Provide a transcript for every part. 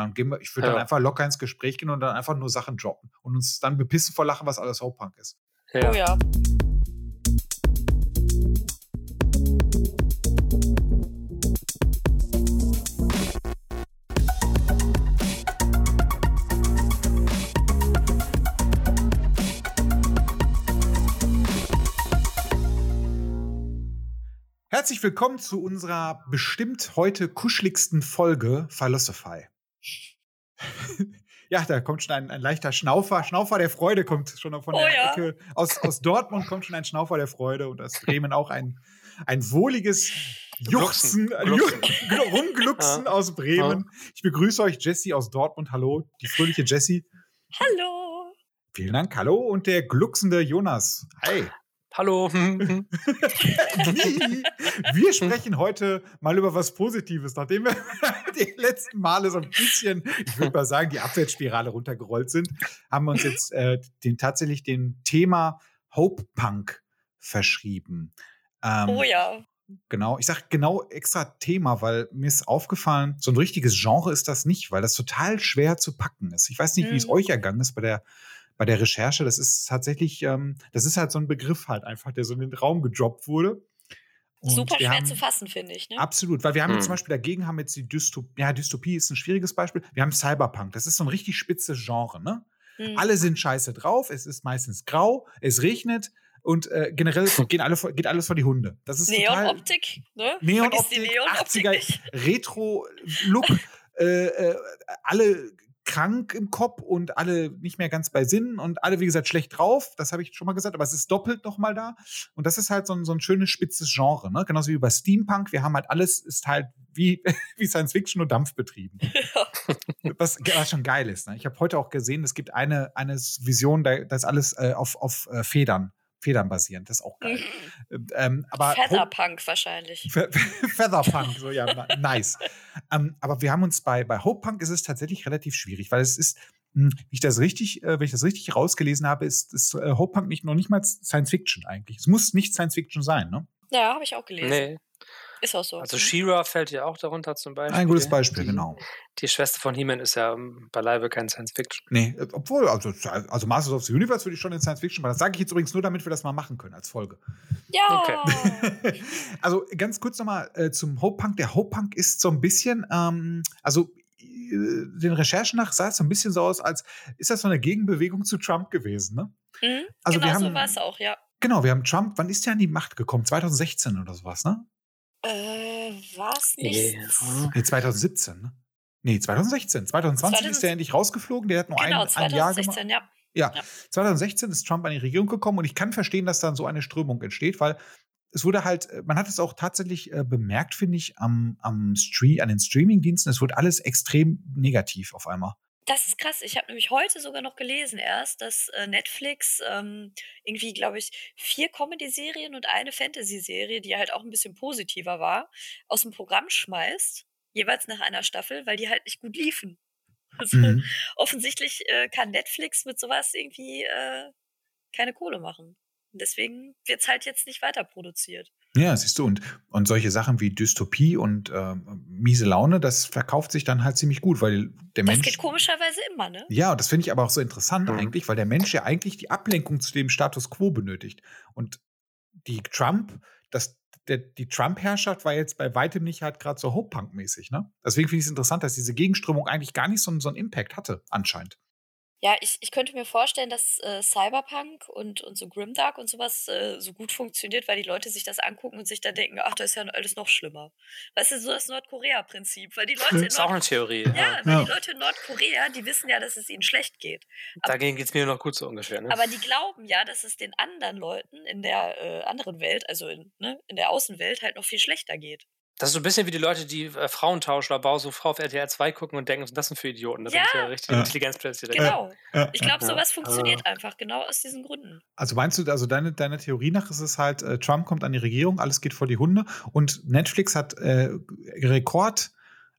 dann gehen wir, ich würde Ja. dann einfach locker ins Gespräch gehen und dann einfach nur Sachen droppen und uns dann bepissen vor Lachen, was alles Hauptpunk ist. Ja. Oh ja. Herzlich willkommen zu unserer bestimmt heute kuscheligsten Folge Philosophy. Ja, da kommt schon ein, ein leichter Schnaufer. Schnaufer der Freude kommt schon von Oh der ja. Ecke. Aus, aus Dortmund kommt schon ein Schnaufer der Freude und aus Bremen auch ein, ein wohliges Juchzen, Glucksen. Ju- Rumglucksen aus Bremen. Ich begrüße euch, Jessie aus Dortmund. Hallo, die fröhliche Jessie. Hallo. Vielen Dank. Hallo und der glucksende Jonas. Hi. Hallo. Wir sprechen heute mal über was Positives, nachdem wir die letzten Male so ein bisschen, ich würde mal sagen, die Abwärtsspirale runtergerollt sind, haben wir uns jetzt äh, den, tatsächlich dem Thema Hope Punk verschrieben. Ähm, Oh ja. Genau, ich sage genau extra Thema, weil mir ist aufgefallen, so ein richtiges Genre ist das nicht, weil das total schwer zu packen ist. Ich weiß nicht, wie es Mhm. euch ergangen ist bei der bei der Recherche. Das ist tatsächlich, ähm, das ist halt so ein Begriff halt einfach, der so in den Raum gedroppt wurde. Und Super schwer haben- zu fassen, finde ich. Ne? Absolut, weil wir haben jetzt Hm. zum Beispiel dagegen haben jetzt die Dystopie, ja, Dystopie ist ein schwieriges Beispiel. Wir haben Cyberpunk, das ist so ein richtig spitzes Genre, ne? Hm. Alle sind scheiße drauf, es ist meistens grau, es regnet und äh, generell gehen alle geht alles vor die Hunde. Das ist total Neonoptik, ne? Neonoptik, Neonoptik 80er nicht. Retro-Look, äh, äh, alle krank im Kopf und alle nicht mehr ganz bei Sinnen und alle, wie gesagt, schlecht drauf. Das habe ich schon mal gesagt, aber es ist doppelt noch mal da. Und das ist halt so ein, so ein schönes, spitzes Genre, ne? Genauso wie bei Steampunk. Wir haben halt alles, ist halt wie, wie Science Fiction und Dampf betrieben. was, was schon geil ist. Ne? Ich habe heute auch gesehen, es gibt eine, eine Vision, da das ist alles äh, auf, auf äh, Federn, Federn basierend. Das ist auch geil. ähm, aber Featherpunk wahrscheinlich. Fe- Featherpunk, so ja, nice. ähm, aber wir haben uns bei, bei Hope Punk ist es tatsächlich relativ schwierig, weil es ist, mh, wie ich das richtig, äh, wenn ich das richtig rausgelesen habe, ist, ist äh, Hope Punk nicht noch nicht mal Science Fiction eigentlich. Es muss nicht Science Fiction sein, ne? Ja, habe ich auch gelesen. nee. Ist auch so. Also She-Ra fällt ja auch darunter zum Beispiel. Ein gutes Beispiel, die, genau. Die Schwester von He-Man ist ja ähm, beileibe kein Science-Fiction. Nee, äh, obwohl, also, also Masters of the Universe würde ich schon in Science Fiction, weil das sage ich jetzt übrigens nur, damit wir das mal machen können als Folge. ja. also ganz kurz nochmal äh, zum Hope Punk. Der Hope Punk ist so ein bisschen, ähm, also äh, den Recherchen nach sah es so ein bisschen so aus, als ist das so eine Gegenbewegung zu Trump gewesen, ne? Mhm. Also genau wir haben- so war es auch, ja. Genau, wir haben Trump, wann ist der an die Macht gekommen? 2016 oder sowas, ne? Äh, war es nicht? Ja. Nee, 2017, ne? Nee, 2016. 2020 ist 2000 der endlich rausgeflogen, der hat nur Genau, ein, ein Jahr gemacht. 2016, ja. Ja, Ja. 2016 ist Trump an die Regierung gekommen und ich kann verstehen, dass dann so eine Strömung entsteht, weil es wurde halt, äh, man hat es auch tatsächlich äh, bemerkt, finde ich, am, am Stream, an den Streamingdiensten, es wurde alles extrem negativ auf einmal. Das ist krass. Ich habe nämlich heute sogar noch gelesen erst, dass äh, Netflix ähm, irgendwie, glaube ich, vier Comedy-Serien und eine Fantasy-Serie, die halt auch ein bisschen positiver war, aus dem Programm schmeißt, jeweils nach einer Staffel, weil die halt nicht gut liefen. Also Mhm. offensichtlich äh, kann Netflix mit sowas irgendwie äh, keine Kohle machen. Und deswegen wird's halt jetzt nicht weiter produziert. Ja, siehst du, und, und solche Sachen wie Dystopie und ähm, miese Laune, das verkauft sich dann halt ziemlich gut, weil der Das Mensch. geht komischerweise immer, ne? Ja, und das finde ich aber auch so interessant Mhm. eigentlich, weil der Mensch ja eigentlich die Ablenkung zu dem Status quo benötigt. Und die Trump, das, der, die Trump-Herrschaft war jetzt bei weitem nicht halt gerade so Hope-Punk-mäßig, ne? Deswegen finde ich es interessant, dass diese Gegenströmung eigentlich gar nicht so, so einen Impact hatte, anscheinend. Ja, ich, ich könnte mir vorstellen, dass äh, Cyberpunk und, und so Grimdark und sowas äh, so gut funktioniert, weil die Leute sich das angucken und sich dann denken, ach, das ist ja alles noch schlimmer. Weißt du, so das Nordkorea-Prinzip, weil die Leute in Ist auch eine Theorie. ja, Ja. weil Ja. die Leute in Nordkorea, die wissen ja, dass es ihnen schlecht geht. Dagegen geht's mir noch gut so ungefähr. Ne? Aber die glauben ja, dass es den anderen Leuten in der äh, anderen Welt, also in, ne, in der Außenwelt, halt noch viel schlechter geht. Das ist so ein bisschen wie die Leute, die äh, Frauentausch oder Bausuchfrau auf RTL 2 gucken und denken, was sind das denn für Idioten? Das Ja. sind ja richtig Ja. Intelligenzplätze. Genau. Ja, Ich glaube, Ja. sowas funktioniert Also- einfach genau aus diesen Gründen. Also meinst du, also deine, deine Theorie nach ist es halt, äh, Trump kommt an die Regierung, alles geht vor die Hunde und Netflix hat äh, Rekord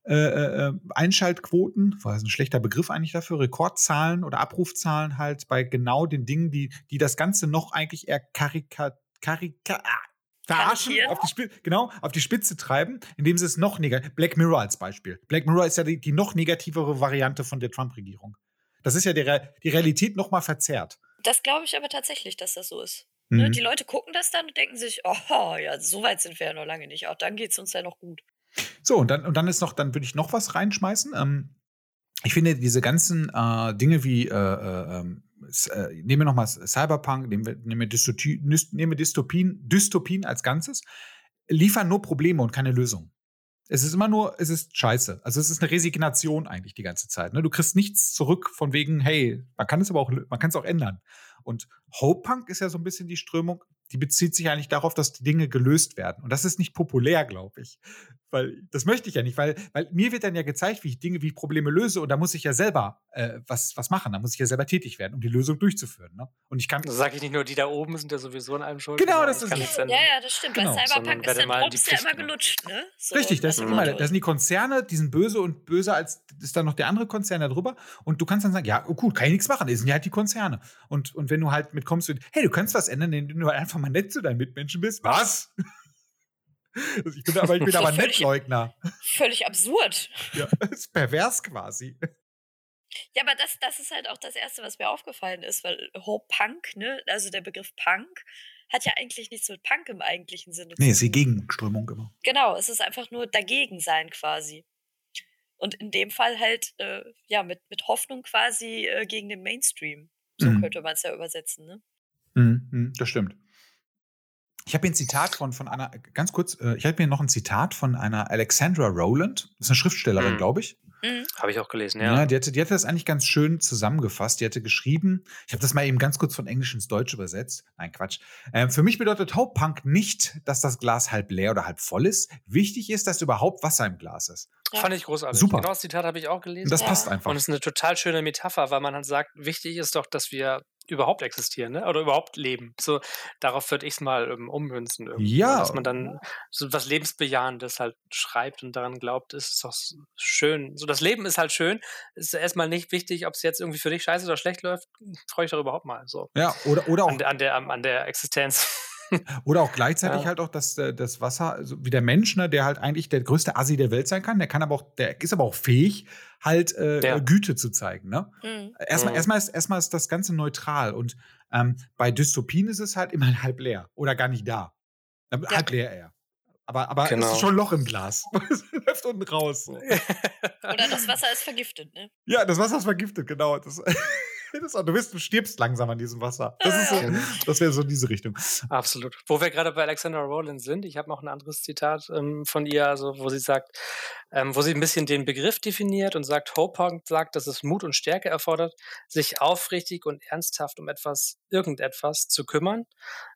äh, äh, Einschaltquoten, war ein schlechter Begriff eigentlich dafür, Rekordzahlen oder Abrufzahlen halt bei genau den Dingen, die, die das Ganze noch eigentlich eher karika, karika, ah, verarschen, auf die, genau, auf die Spitze treiben, indem sie es noch negativ. Black Mirror als Beispiel. Black Mirror ist ja die, die noch negativere Variante von der Trump-Regierung. Das ist ja die, Re die Realität noch mal verzerrt. Das glaube ich aber tatsächlich, dass das so ist. Ne, mhm. Die Leute gucken das dann und denken sich, oh ja, so weit sind wir ja noch lange nicht. Auch dann geht es uns ja noch gut. So, und dann, und dann ist noch, dann würde ich noch was reinschmeißen. Ähm, ich finde diese ganzen äh, Dinge wie, äh, äh, ähm, äh, nehmen wir nochmal Cyberpunk, nehmen wir, nehmen wir, Dystopien, nehmen wir Dystopien, Dystopien als Ganzes, liefern nur Probleme und keine Lösung. Es ist immer nur, es ist scheiße. Also es ist eine Resignation eigentlich die ganze Zeit. Ne? Du kriegst nichts zurück von wegen, hey, man kann es aber auch, man kann es auch ändern. Und Hope Punk ist ja so ein bisschen die Strömung, die bezieht sich eigentlich darauf, dass die Dinge gelöst werden. Und das ist nicht populär, glaube ich. Weil das möchte ich ja nicht, weil, weil mir wird dann ja gezeigt, wie ich Dinge, wie ich Probleme löse und da muss ich ja selber äh, was, was machen, da muss ich ja selber tätig werden, um die Lösung durchzuführen. Ne? Und ich kann. Das sage ich nicht nur, die da oben sind ja sowieso in einem Schuld. Genau, das ist Ja, ja, das stimmt. Genau. Bei Cyberpunk ist der Drops ja immer gelutscht, ne? So, Richtig, das, ist immer, das sind die Konzerne, die sind böse und böser als ist dann noch der andere Konzern da drüber. Und du kannst dann sagen, ja, oh, gut, kann ich nichts machen, das sind ja halt die Konzerne. Und, und wenn du halt mitkommst und, hey, du kannst was ändern, indem du einfach mal nett zu deinen Mitmenschen bist. Was? Also ich bin aber, ich bin aber Nettleugner. Völlig absurd. Ja, ist pervers quasi. Ja, aber das, das ist halt auch das Erste, was mir aufgefallen ist, weil Hope Punk, ne, also der Begriff Punk, hat ja eigentlich nichts mit Punk im eigentlichen Sinne. Nee, ist die Gegenströmung immer. Genau, es ist einfach nur dagegen sein quasi. Und in dem Fall halt, äh, ja, mit, mit Hoffnung quasi äh, gegen den Mainstream. So mhm. könnte man es ja übersetzen, ne? Mhm, mhm das stimmt. Ich habe hier ein Zitat von, von einer, ganz kurz, äh, ich habe hier noch ein Zitat von einer Alexandra Rowland. Das ist eine Schriftstellerin, mhm. glaube ich. Mhm. Habe ich auch gelesen, ja. ja die, hatte, die hatte das eigentlich ganz schön zusammengefasst. Die hatte geschrieben, ich habe das mal eben ganz kurz von Englisch ins Deutsch übersetzt. Nein, Quatsch. Ähm, für mich bedeutet Hope Punk nicht, dass das Glas halb leer oder halb voll ist. Wichtig ist, dass überhaupt Wasser im Glas ist. Ja. Fand ich großartig. Super. Genau das Zitat habe ich auch gelesen. Und das ja. passt einfach. Und es ist eine total schöne Metapher, weil man halt sagt, wichtig ist doch, dass wir überhaupt existieren, ne? Oder überhaupt leben. So, darauf würde ich es mal ähm, ummünzen. Irgendwie. Ja. Dass man dann so was Lebensbejahendes halt schreibt und daran glaubt, ist doch schön. So, das Leben ist halt schön. Ist erstmal nicht wichtig, ob es jetzt irgendwie für dich scheiße oder schlecht läuft. Freue ich doch überhaupt mal. So. Ja, oder, oder auch. An, an der, an der Existenz. Oder auch gleichzeitig ja. halt auch, dass äh, das Wasser, also wie der Mensch, ne, der halt eigentlich der größte Assi der Welt sein kann, der kann aber auch, der ist aber auch fähig, halt äh, ja. Güte zu zeigen. Ne? Mhm. Erstmal, mhm. erstmal, ist, erstmal ist das Ganze neutral und ähm, bei Dystopien ist es halt immer halb leer oder gar nicht da. Ja. Halb leer eher. Aber, aber genau. es ist schon ein Loch im Glas. es läuft unten raus. So. Oder das Wasser ist vergiftet, ne? Ja, das Wasser ist vergiftet, genau. Das du wirst, du stirbst langsam an diesem Wasser. Das, so, das wäre so diese Richtung. Absolut. Wo wir gerade bei Alexandra Rowland sind, ich habe noch ein anderes Zitat ähm, von ihr, also wo sie sagt, ähm, wo sie ein bisschen den Begriff definiert und sagt, Hope sagt, dass es Mut und Stärke erfordert, sich aufrichtig und ernsthaft um etwas, irgendetwas zu kümmern.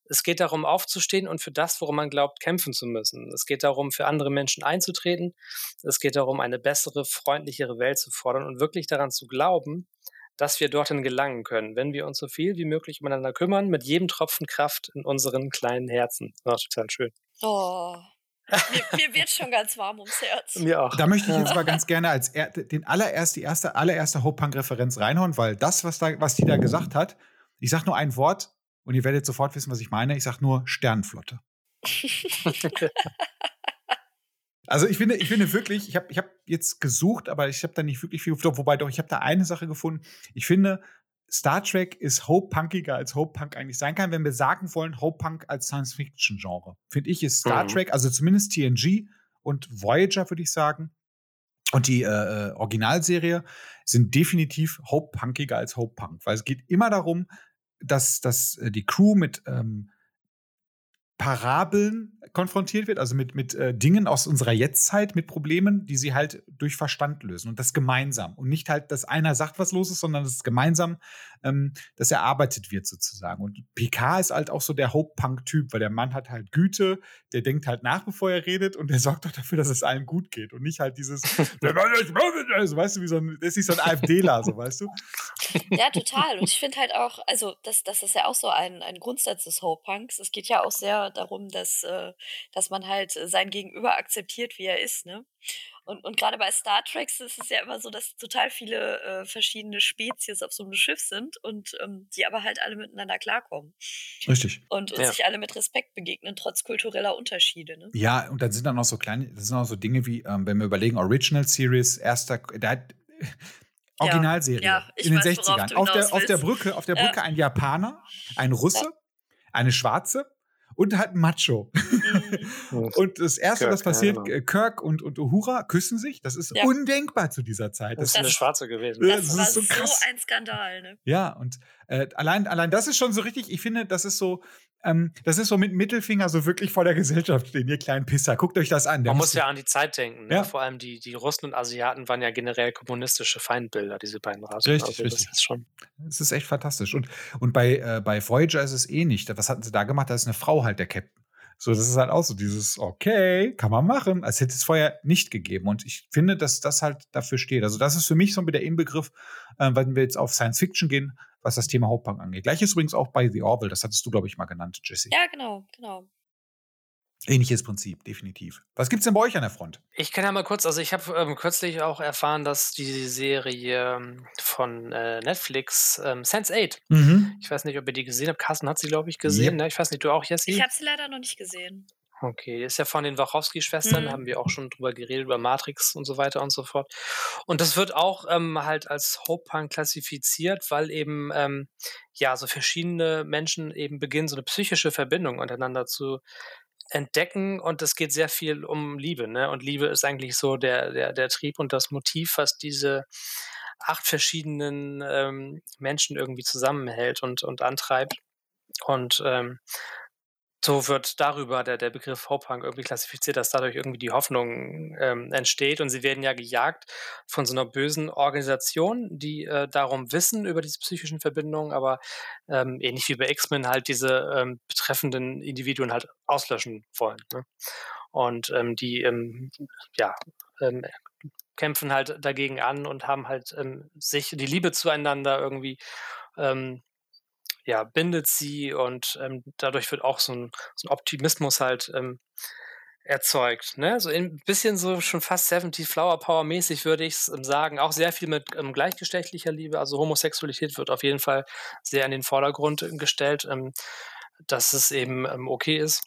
Es geht darum, aufzustehen und für das, worum man glaubt, kämpfen zu müssen. Es geht darum, für andere Menschen einzutreten. Es geht darum, eine bessere, freundlichere Welt zu fordern und wirklich daran zu glauben, dass wir dorthin gelangen können, wenn wir uns so viel wie möglich umeinander kümmern, mit jedem Tropfen Kraft in unseren kleinen Herzen. Oh, total schön. Oh. Mir, mir, wird schon ganz warm ums Herz. Mir auch. Da möchte ich jetzt mal ganz gerne als er, den allererst, die erste, allererste Hope Punk-Referenz reinhauen, weil das, was, da, was die da gesagt hat, ich sage nur ein Wort und ihr werdet sofort wissen, was ich meine. Ich sage nur Sternflotte. Also ich finde, ich finde wirklich, ich habe ich hab jetzt gesucht, aber ich habe da nicht wirklich viel gefunden. Wobei doch, ich habe da eine Sache gefunden. Ich finde, Star Trek ist Hope punkiger als Hope Punk eigentlich sein kann, wenn wir sagen wollen, Hope Punk als Science-Fiction-Genre. Finde ich, ist Star mhm. Trek, also zumindest TNG und Voyager, würde ich sagen, und die äh, äh, Originalserie sind definitiv Hope punkiger als Hope Punk, weil es geht immer darum, dass, dass äh, die Crew mit ähm, Parabeln konfrontiert wird, also mit, mit äh, Dingen aus unserer Jetztzeit, mit Problemen, die sie halt durch Verstand lösen und das gemeinsam. Und nicht halt, dass einer sagt, was los ist, sondern das gemeinsam, ähm, das erarbeitet wird sozusagen. Und PK ist halt auch so der Hope-Punk-Typ, weil der Mann hat halt Güte, der denkt halt nach, bevor er redet und der sorgt auch dafür, dass es allen gut geht und nicht halt dieses, also, weißt du, wie so ein, das ist nicht so ein AfDler, so weißt du. Ja, total. Und ich finde halt auch, also das, das ist ja auch so ein, ein Grundsatz des Hope-Punks. Es geht ja auch sehr darum, dass, äh, dass man halt sein Gegenüber akzeptiert, wie er ist, ne? Und, und gerade bei Star Trek ist es ja immer so, dass total viele äh, verschiedene Spezies auf so einem Schiff sind und ähm, die aber halt alle miteinander klarkommen. Richtig. Und, und Ja. sich alle mit Respekt begegnen, trotz kultureller Unterschiede. Ne? Ja, und dann sind dann noch so kleine, das sind auch so Dinge wie, ähm, wenn wir überlegen, Original Series, erster, der hat Originalserie Ja, in den weiß, worauf 60ern. du Auf der, auf der. Brücke, auf der Ja. Brücke ein Japaner, ein Russe, eine Schwarze und halt Macho. Und das erste, Kirk, was passiert, ja, genau. äh, Kirk und, und Uhura küssen sich. Das ist Ja. undenkbar zu dieser Zeit. Das Das ist eine Schwarze gewesen. Ja, Das, das war ist so so, krass. ein Skandal. Ne? Ja, und äh, allein, allein das ist schon so richtig, ich finde, das ist so, ähm, das ist so mit Mittelfinger so wirklich vor der Gesellschaft stehen, ihr kleinen Pisser. Guckt euch das an. Man muss ja an die Zeit denken. Ne? Ja. Vor allem die, die Russen und Asiaten waren ja generell kommunistische Feindbilder, diese beiden Rassen. Richtig, also richtig. Das ist schon. Es ist echt fantastisch. Und, und bei, äh, bei Voyager ist es eh nicht. Was hatten sie da gemacht? Da ist eine Frau halt der Captain. So, das ist halt auch so dieses, okay, kann man machen. Als hätte es vorher nicht gegeben. Und ich finde, dass das halt dafür steht. Also, das ist für mich so der Inbegriff, äh, wenn wir jetzt auf Science Fiction gehen, was das Thema Hauptbank angeht. Gleiches übrigens auch bei The Orville. Das hattest du, glaube ich, mal genannt, Jesse. Ja, genau, genau. Ähnliches Prinzip, definitiv. Was gibt's denn bei euch an der Front? Ich kann ja mal kurz, also ich habe ähm, kürzlich auch erfahren, dass die Serie ähm, von äh, Netflix ähm, Sense8, Mhm. ich weiß nicht, ob ihr die gesehen habt, Carsten hat sie, glaube ich, gesehen, Yep. ne? ich weiß nicht, du auch, Jessie? Ich habe sie leider noch nicht gesehen. Okay, ist ja von den Wachowski-Schwestern, Mhm. haben wir auch schon drüber geredet, über Matrix und so weiter und so fort. Und das wird auch ähm, halt als Hope-Punk klassifiziert, weil eben ähm, ja so verschiedene Menschen eben beginnen, so eine psychische Verbindung untereinander zu entdecken und es geht sehr viel um Liebe, ne? Und Liebe ist eigentlich so der, der, der Trieb und das Motiv, was diese acht verschiedenen ähm, Menschen irgendwie zusammenhält und, und antreibt. Und ähm, so wird darüber der, der Begriff Hope-Punk irgendwie klassifiziert, dass dadurch irgendwie die Hoffnung ähm, entsteht. Und sie werden ja gejagt von so einer bösen Organisation, die äh, darum wissen über diese psychischen Verbindungen, aber ähm, ähnlich wie bei X-Men halt diese ähm, betreffenden Individuen halt auslöschen wollen. Ne? Und ähm, die ähm, ja, ähm, kämpfen halt dagegen an und haben halt sich die Liebe zueinander irgendwie ja, bindet sie und ähm, dadurch wird auch so ein, so ein Optimismus halt ähm, erzeugt. Ne? So ein bisschen so schon fast 70 Flower Power mäßig würde ich es sagen. Auch sehr viel mit ähm, gleichgeschlechtlicher Liebe. Also Homosexualität wird auf jeden Fall sehr in den Vordergrund äh, gestellt, ähm, dass es eben ähm, okay ist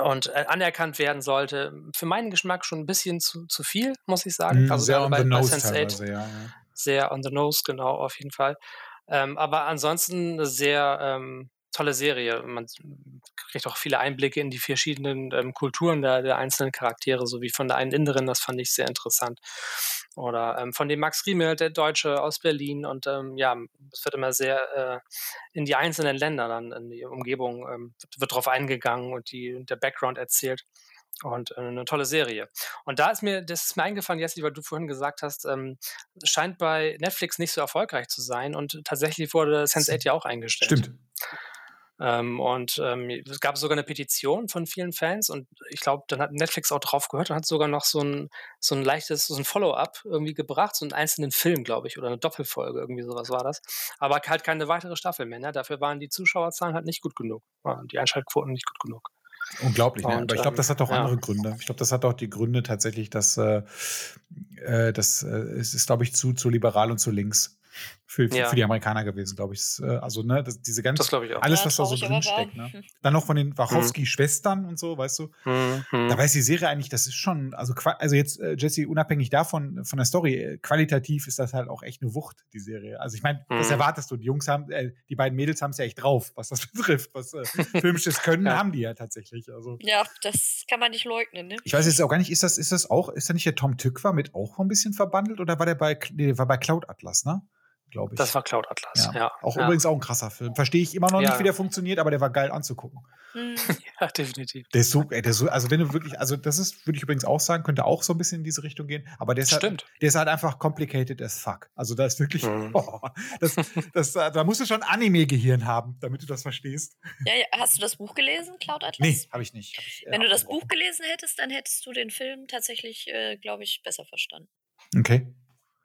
und äh, anerkannt werden sollte. Für meinen Geschmack schon ein bisschen zu, zu viel, muss ich sagen. Mhm, also sehr on bei, the bei nose Sense8 teilweise, ja. ja. sehr on the nose, genau, auf jeden Fall. Ähm, aber ansonsten eine sehr ähm, tolle Serie. Man kriegt auch viele Einblicke in die verschiedenen ähm, Kulturen der, der einzelnen Charaktere, sowie von der einen Inneren, das fand ich sehr interessant. Oder ähm, von dem Max Riemel, der Deutsche aus Berlin. Und ähm, ja, es wird immer sehr äh, in die einzelnen Länder dann, in die Umgebung, ähm, wird, wird drauf eingegangen und die, der Background erzählt. Und äh, eine tolle Serie. Und da ist mir, das ist mir eingefallen, Jesse, weil du vorhin gesagt hast, ähm, scheint bei Netflix nicht so erfolgreich zu sein und tatsächlich wurde Sense8 ja auch eingestellt. Stimmt. Ähm, und ähm, es gab sogar eine Petition von vielen Fans und ich glaube, dann hat Netflix auch drauf gehört und hat sogar noch so ein, so ein leichtes, so ein Follow-up irgendwie gebracht, so einen einzelnen Film, glaube ich, oder eine Doppelfolge, irgendwie sowas war das. Aber halt keine weitere Staffel mehr. Ne? Dafür waren die Zuschauerzahlen halt nicht gut genug, die Einschaltquoten nicht gut genug. Unglaublich, ne? Und, aber ich glaube, das hat auch ja. andere Gründe. Ich glaube, das hat auch die Gründe tatsächlich, dass äh, äh, das äh, es ist, glaube ich, zu, zu liberal und zu links für, für, Ja. für die Amerikaner gewesen, glaube ich. Äh, Also, ne, das, diese ganze, Das ich auch. alles, Ja, was da so drin steckt, ne? Dann noch von den Wachowski-Schwestern und so, weißt du? Mhm, mhm. Da weiß die Serie eigentlich, das ist schon, also, also jetzt, äh, Jesse, unabhängig davon, von der Story, äh, qualitativ ist das halt auch echt eine Wucht, die Serie. Also ich meine, was Mhm. erwartest du? Die Jungs haben, äh, die beiden Mädels haben es ja echt drauf, was das betrifft. Was äh, filmisches Können Ja. haben die ja tatsächlich. Also Ja, das kann man nicht leugnen, ne? ich weiß jetzt auch gar nicht, ist das, ist das auch, ist da nicht der Tom Tückwer mit auch ein bisschen verbandelt oder war der bei, nee, der war bei Cloud Atlas, ne? Glaube ich. Das war Cloud Atlas, ja. ja. Auch ja. übrigens auch ein krasser Film. Verstehe ich immer noch Ja. nicht, wie der funktioniert, aber der war geil anzugucken. Hm. Ja, definitiv. Der ist so, ey, der ist so, also wenn du wirklich, also das ist, würde ich übrigens auch sagen, könnte auch so ein bisschen in diese Richtung gehen, aber der ist halt, Stimmt. der ist halt einfach complicated as fuck. Also da ist wirklich, Mhm. oh, das, das, da musst du schon Anime-Gehirn haben, damit du das verstehst. Ja, ja, hast du das Buch gelesen, Cloud Atlas? Nee, habe ich nicht. Hab ich, äh, Wenn du das. Buch gelesen hättest, dann hättest du den Film tatsächlich, äh, glaube ich, besser verstanden. Okay.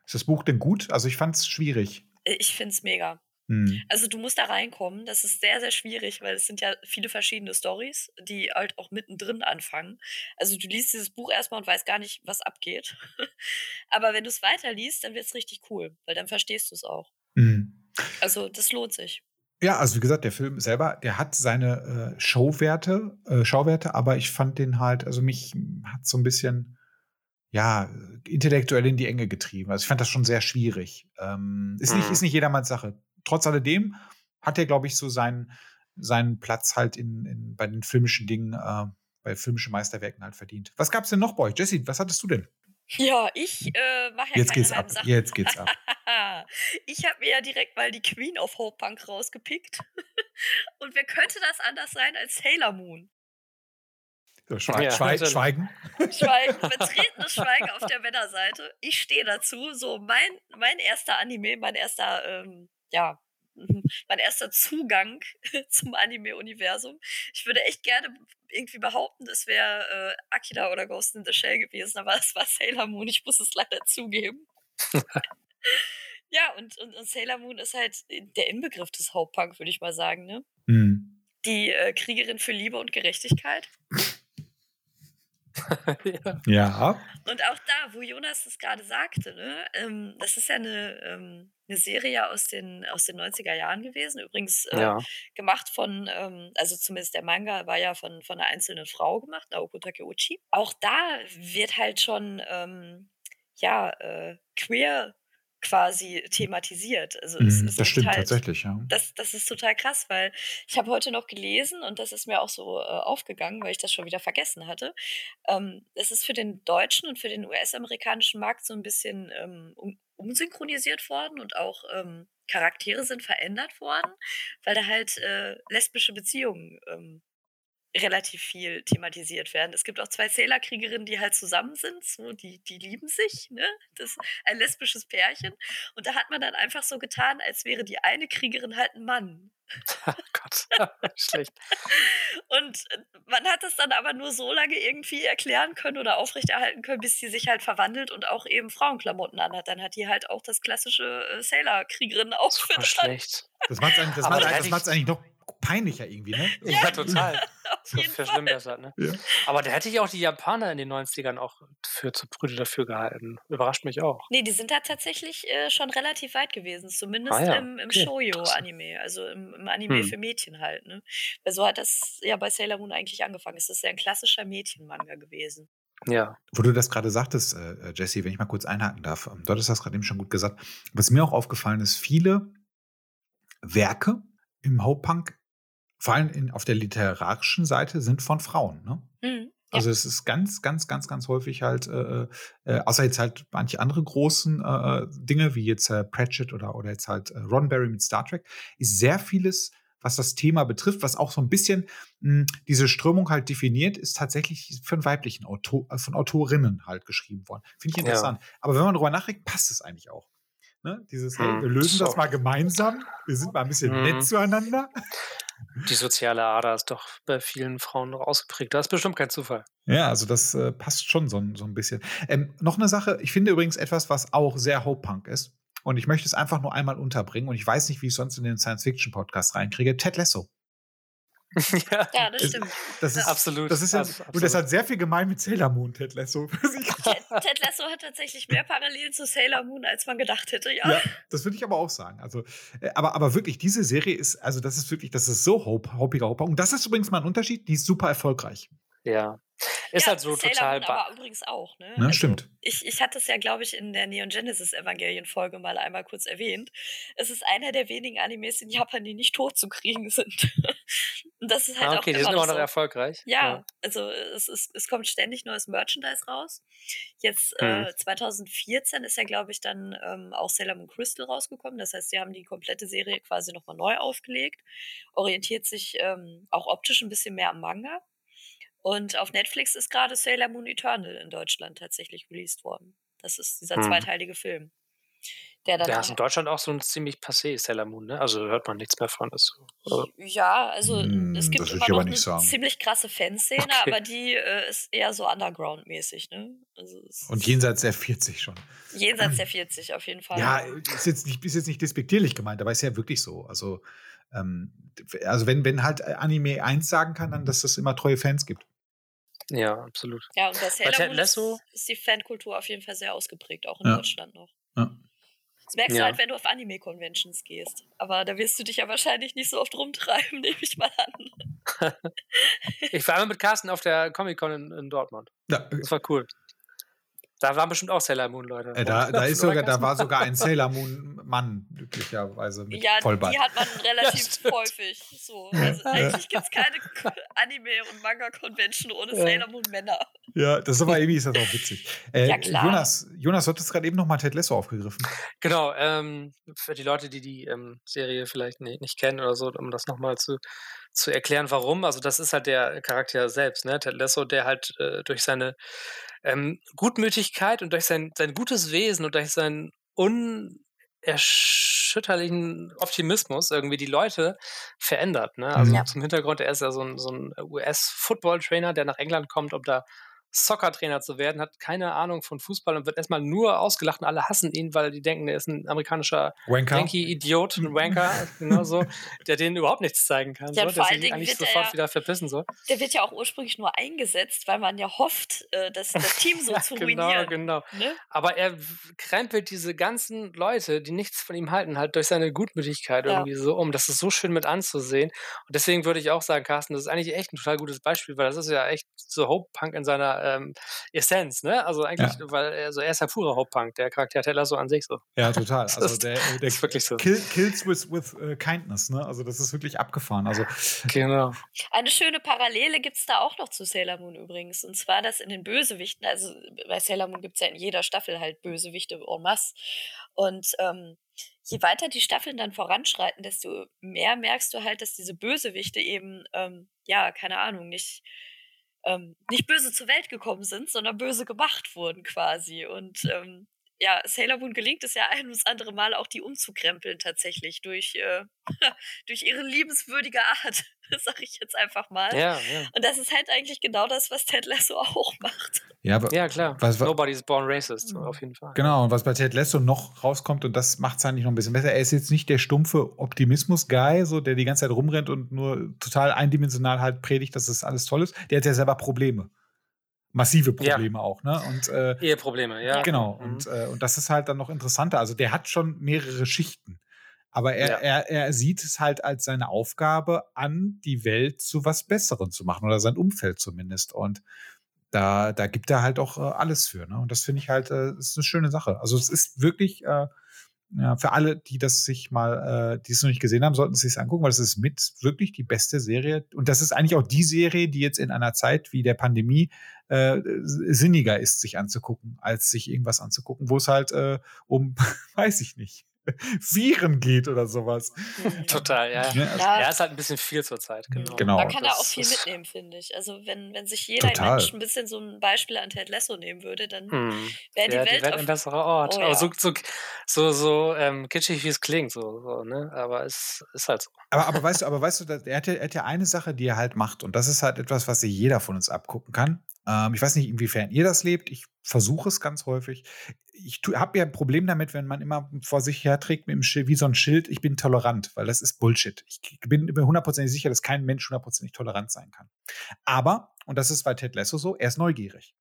Ist das Buch denn gut? Also ich fand es schwierig. Ich finde es mega. Mhm. Also du musst da reinkommen. Das ist sehr, sehr schwierig, weil es sind ja viele verschiedene Stories, die halt auch mittendrin anfangen. Also du liest dieses Buch erstmal und weißt gar nicht, was abgeht. Aber wenn du es weiterliest, dann wird es richtig cool, weil dann verstehst du es auch. Mhm. Also das lohnt sich. Ja, also wie gesagt, der Film selber, der hat seine äh, Showwerte, äh, Schauwerte, aber ich fand den halt, also mich hat so ein bisschen, ja, intellektuell in die Enge getrieben. Also ich fand das schon sehr schwierig. Ähm, ist, nicht, ist mhm. nicht jedermanns Sache. Trotz alledem hat er, glaube ich, so seinen, seinen Platz halt in, in, bei den filmischen Dingen, äh, bei filmischen Meisterwerken halt verdient. Was gab's denn noch bei euch? Jesse, was hattest du denn? Ja, ich äh, mache ja Jetzt geht's ab. Sachen. Jetzt geht's ab. ich habe mir ja direkt mal die Queen of Hope Punk rausgepickt. Und wer könnte das anders sein als Sailor Moon? So, Schwe ja, Schwe Schweigen. Schweigen, betretenes Schweigen auf der Männerseite. Ich stehe dazu. So, mein, mein erster Anime, mein erster, ähm, ja, mein erster Zugang zum Anime-Universum. Ich würde echt gerne irgendwie behaupten, das wäre äh, Akira oder Ghost in the Shell gewesen, aber es war Sailor Moon. Ich muss es leider zugeben. ja, und, und, und, Sailor Moon ist halt der Inbegriff des Hauptpunk, würde ich mal sagen. Ne? Mhm. Die äh, Kriegerin für Liebe und Gerechtigkeit. ja. ja. Und auch da, wo Jonas das gerade sagte, ne, ähm, das ist ja eine, ähm, eine Serie aus den, aus den 90er Jahren gewesen. Übrigens äh, ja. gemacht von, ähm, also zumindest der Manga war ja von, von einer einzelnen Frau gemacht, Naoko Takeuchi. Auch da wird halt schon, ähm, ja, äh, queer quasi thematisiert. Also mm, das stimmt halt, tatsächlich, ja. Das, das ist total krass, weil ich habe heute noch gelesen und das ist mir auch so äh, aufgegangen, weil ich das schon wieder vergessen hatte. Ähm, es ist für den deutschen und für den US-amerikanischen Markt so ein bisschen ähm, um, umsynchronisiert worden und auch ähm, Charaktere sind verändert worden, weil da halt äh, lesbische Beziehungen ähm, relativ viel thematisiert werden. Es gibt auch zwei Sailor-Kriegerinnen, die halt zusammen sind, so, die, die lieben sich, ne? Das ist ein lesbisches Pärchen. Und da hat man dann einfach so getan, als wäre die eine Kriegerin halt ein Mann. Oh Gott, schlecht. Und äh, man hat es dann aber nur so lange irgendwie erklären können oder aufrechterhalten können, bis sie sich halt verwandelt und auch eben Frauenklamotten anhat. Dann hat die halt auch das klassische äh, Sailor-Kriegerinnen-Outfit. Schlecht. Das macht es das das eigentlich noch peinlicher irgendwie, ne? Ja, ja total. so verschlimmbessert, ne? Ja. Aber da hätte ich auch die Japaner in den 90ern auch für zu Brüde dafür gehalten. Überrascht mich auch. Nee, die sind da tatsächlich äh, schon relativ weit gewesen, zumindest ah, ja. im, im okay. Shoujo-Anime, also im, im Anime hm. für Mädchen halt, ne? Weil so hat das ja bei Sailor Moon eigentlich angefangen. Es ist ja ein klassischer Mädchenmanga gewesen. Ja. Wo du das gerade sagtest, äh, äh, Jesse, wenn ich mal kurz einhaken darf, ähm, du hattest das gerade eben schon gut gesagt. Was mir auch aufgefallen ist, viele Werke im Hauptpunk vor allem in, auf der literarischen Seite sind von Frauen. Ne? Mhm. Also es ist ganz, ganz, ganz, ganz häufig halt, äh, äh, äh außer jetzt halt manche andere großen äh, äh, Dinge, wie jetzt äh, Pratchett oder, oder jetzt halt Roddenberry mit Star Trek, ist sehr vieles, was das Thema betrifft, was auch so ein bisschen mh, hm, diese Strömung halt definiert, ist tatsächlich von weiblichen Autor, von Autorinnen halt geschrieben worden. Finde ich interessant. Ja. Aber wenn man darüber nachdenkt, passt es eigentlich auch. Ne? Dieses, hey, hm, wir lösen so. das mal gemeinsam, wir sind mal ein bisschen hm. nett zueinander. Die soziale Ader ist doch bei vielen Frauen noch ausgeprägt. Das ist bestimmt kein Zufall. Ja, also das äh, passt schon so, so ein bisschen. Ähm, noch eine Sache, ich finde übrigens etwas, was auch sehr Hope-Punk ist. Und ich möchte es einfach nur einmal unterbringen. Und ich weiß nicht, wie ich sonst in den Science-Fiction-Podcast reinkriege. Ted Lasso. ja. ja, das stimmt. Das ist, absolut. Das ist ja, absolut. Und das hat sehr viel gemein mit Sailor Moon, Ted Lasso. Ted, Lasso hat tatsächlich mehr Parallelen zu Sailor Moon, als man gedacht hätte, ja. ja das würde ich aber auch sagen. Also, äh, aber, aber wirklich, diese Serie ist, also das ist wirklich, das ist so hope, hopiger Hope. Und das ist übrigens mal ein Unterschied, die ist super erfolgreich. Ja. Ist ja, halt so Sailor total. Moon aber übrigens auch, ne? Ja, also, stimmt. Ich, ich hatte es ja, glaube ich, in der Neon Genesis Evangelien-Folge mal einmal kurz erwähnt. Es ist einer der wenigen Animes in Japan, die nicht tot zu kriegen sind. Und das ist halt ah, okay, auch die sind immer noch so. erfolgreich. Ja, ja, also es, es, es kommt ständig neues Merchandise raus. Jetzt hm. äh, 2014 ist ja, glaube ich, dann ähm, auch Sailor Moon Crystal rausgekommen. Das heißt, sie haben die komplette Serie quasi nochmal neu aufgelegt. Orientiert sich ähm, auch optisch ein bisschen mehr am Manga. Und auf Netflix ist gerade Sailor Moon Eternal in Deutschland tatsächlich released worden. Das ist dieser hm. zweiteilige Film. Der dann Der auch ist in Deutschland auch so ein ziemlich passé Sailor Moon, ne? Also hört man nichts mehr von. Also, Ja, also Hm, es gibt immer noch nicht eine sagen. ziemlich krasse Fanszene, Okay. aber die äh, ist eher so Underground-mäßig, ne? Also Und jenseits der 40 schon. jenseits der 40 auf jeden Fall. Ja, ist jetzt nicht, ist jetzt nicht despektierlich gemeint, aber ist ja wirklich so. Also, ähm, also wenn, wenn halt Anime eins sagen kann, dann, dass es immer treue Fans gibt. Ja, absolut. Ja, und bei Sailor Ted Moon Lasso- ist, ist die Fankultur auf jeden Fall sehr ausgeprägt, auch in Ja. Deutschland noch. Ja. Das merkst du Ja. halt, wenn du auf Anime-Conventions gehst. Aber da wirst du dich ja wahrscheinlich nicht so oft rumtreiben, nehme ich mal an. Ich war einmal mit Carsten auf der Comic-Con in, in Dortmund. Ja, Das war cool. Da waren bestimmt auch Sailor Moon Leute. äh, da, da, ist sogar, da war sogar ein Sailor Moon Mann, glücklicherweise mit Ja, Vollbart. die hat man relativ stimmt. häufig. So. Also eigentlich gibt es keine Anime- und Manga-Convention ohne Ja. Sailor Moon Männer. Ja, das ist aber irgendwie ist das auch witzig. Äh, Ja, klar. Jonas, Jonas, du hattest gerade eben noch mal Ted Lasso aufgegriffen. Genau, ähm, für die Leute, die die ähm, Serie vielleicht nicht, nicht kennen oder so, um das nochmal zu, zu erklären, warum. Also das ist halt der Charakter selbst, ne? Ted Lasso, der halt äh, durch seine ähm, Gutmütigkeit und durch sein, sein gutes Wesen und durch seinen unerschütterlichen Optimismus irgendwie die Leute verändert. Ne? Also Mhm. Ja. zum Hintergrund, er ist ja so ein, so ein US-Football-Trainer, der nach England kommt, um da Soccer-Trainer zu werden, hat keine Ahnung von Fußball und wird erstmal nur ausgelacht und alle hassen ihn, weil die denken, er ist ein amerikanischer Wanker. Yankee-Idiot, ein Wanker, genau so, der denen überhaupt nichts zeigen kann, Ja, so, der sich eigentlich wird er sofort ja- wieder verpissen soll. Der wird ja auch ursprünglich nur eingesetzt, weil man ja hofft, äh, das, das Team so Ja, zu genau, ruinieren. genau. Ne? Aber er krempelt diese ganzen Leute, die nichts von ihm halten, halt durch seine Gutmütigkeit Ja. irgendwie so um. Das ist so schön mit anzusehen. Und deswegen würde ich auch sagen, Carsten, das ist eigentlich echt ein total gutes Beispiel, weil das ist ja echt so Hope Punk in seiner ähm, Essenz, ne? Also eigentlich, weil er, also er ist ja purer Hope Punk, der Charakter Teller so an sich so. Ja, total. Also ist- der, der Das ist wirklich so. kill, kills with, with äh, kindness, ne? Also das ist wirklich abgefahren. Also Genau. Eine schöne Parallele gibt es da auch noch zu Sailor Moon übrigens. Und zwar, dass in den Bösewichten, also bei Sailor Moon gibt es ja in jeder Staffel halt Bösewichte en masse. Und ähm, je weiter die Staffeln dann voranschreiten, desto mehr merkst du halt, dass diese Bösewichte eben, ähm, ja, keine Ahnung, nicht, ähm, nicht böse zur Welt gekommen sind, sondern böse gemacht wurden quasi. Und ähm, ja, Sailor Moon gelingt es ja ein und das andere Mal auch, die umzukrempeln tatsächlich durch, äh, durch ihre liebenswürdige Art, sag ich jetzt einfach mal. Ja, ja. Und das ist halt eigentlich genau das, was Ted Lasso auch macht. ja, aber Ja, klar. Was- was- Nobody's born racist, so auf jeden Fall. Genau, und was bei Ted Lasso noch rauskommt, und das macht es eigentlich noch ein bisschen besser, er ist jetzt nicht der stumpfe Optimismus-Guy, so, der die ganze Zeit rumrennt und nur total eindimensional halt predigt, dass das alles toll ist. Der hat ja selber Probleme. Massive Ja. Probleme auch, ne? Und äh, Eheprobleme, ja. genau, Mhm. und, äh, und das ist halt dann noch interessanter. Also der hat schon mehrere Schichten. Aber er, Ja. er, er sieht es halt als seine Aufgabe an, die Welt zu was Besserem zu machen oder sein Umfeld zumindest. Und da, da gibt er halt auch äh, alles für. Ne? Und das finde ich halt, äh, ist eine schöne Sache. Also es ist wirklich, äh, ja, für alle, die das sich mal, äh, die es noch nicht gesehen haben, sollten sie es angucken, weil es ist mit wirklich die beste Serie. Und das ist eigentlich auch die Serie, die jetzt in einer Zeit wie der Pandemie äh, sinniger ist, sich anzugucken, als sich irgendwas anzugucken, wo es halt äh, um, weiß ich nicht, Viren geht oder sowas. Total, ja. Ja, Ja, ist halt ein bisschen viel zur Zeit, genau. Genau. man kann da auch viel mitnehmen, finde ich. Also wenn, wenn sich jeder Total. Mensch ein bisschen so ein Beispiel an Ted Lasso nehmen würde, dann Hm. wäre die ja, Welt, ein auf, besserer Ort. Oh, Aber ja. so, so, so, so ähm, kitschig, wie es klingt, so, so, ne? Aber es ist halt so. Aber, aber weißt du, aber weißt du, er hat, ja, er hat ja eine Sache, die er halt macht, und das ist halt etwas, was sich jeder von uns abgucken kann. Ähm, ich weiß nicht, inwiefern ihr das lebt. Ich versuche es ganz häufig. Ich habe ja ein Problem damit, wenn man immer vor sich herträgt mit dem Schild, wie so ein Schild, ich bin tolerant, weil das ist Bullshit. Ich bin mir hundertprozentig sicher, dass kein Mensch hundertprozentig tolerant sein kann. Aber, und das ist bei Ted Lasso so, er ist neugierig.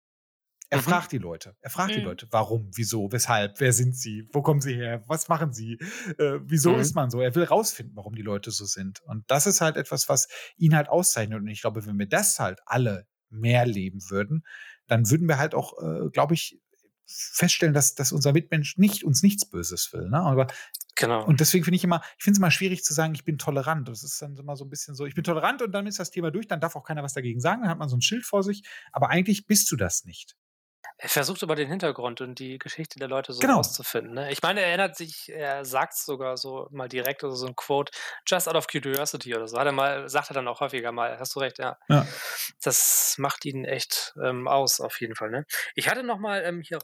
Er Mhm. fragt die Leute. Er fragt die Mhm. Leute, warum, wieso, weshalb, wer sind sie, wo kommen sie her, was machen sie, äh, wieso Mhm. ist man so. Er will rausfinden, warum die Leute so sind. Und das ist halt etwas, was ihn halt auszeichnet. Und ich glaube, wenn wir das halt alle mehr leben würden, dann würden wir halt auch, äh, glaube ich, feststellen, dass, dass unser Mitmensch nicht uns nichts Böses will. Ne? Aber Genau. und deswegen finde ich immer, ich finde es immer schwierig zu sagen, ich bin tolerant. Das ist dann immer so ein bisschen so, ich bin tolerant und dann ist das Thema durch, dann darf auch keiner was dagegen sagen, dann hat man so ein Schild vor sich, aber eigentlich bist du das nicht. Er versucht über den Hintergrund und die Geschichte der Leute so Genau. rauszufinden. Ne? Ich meine, er erinnert sich, er sagt es sogar so mal direkt oder so ein Quote, just out of curiosity oder so. Hat er mal, sagt er dann auch häufiger mal, hast du recht, ja. Ja. Das macht ihn echt ähm, aus, auf jeden Fall. Ne? Ich hatte noch mal ähm, hier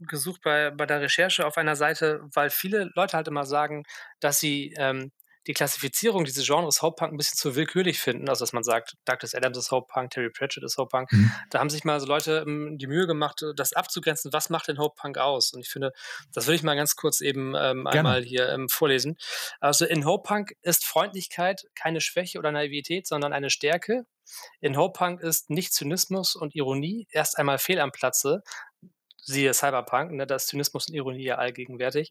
gesucht bei, bei der Recherche auf einer Seite, weil viele Leute halt immer sagen, dass sie ähm, die Klassifizierung dieses Genres Hauptpunk ein bisschen zu willkürlich finden, also dass man sagt, Douglas Adams ist Hauptpunk, Terry Pratchett ist Hauptpunk. Mhm. Da haben sich mal so Leute ähm, die Mühe gemacht, das abzugrenzen, was macht denn Hauptpunk aus? Und ich finde, das würde ich mal ganz kurz eben ähm, einmal hier ähm, vorlesen. Also in Hauptpunk ist Freundlichkeit keine Schwäche oder Naivität, sondern eine Stärke. In Hauptpunk ist nicht Zynismus und Ironie erst einmal fehl am Platze, siehe Cyberpunk, ne, da ist Zynismus und Ironie ja allgegenwärtig.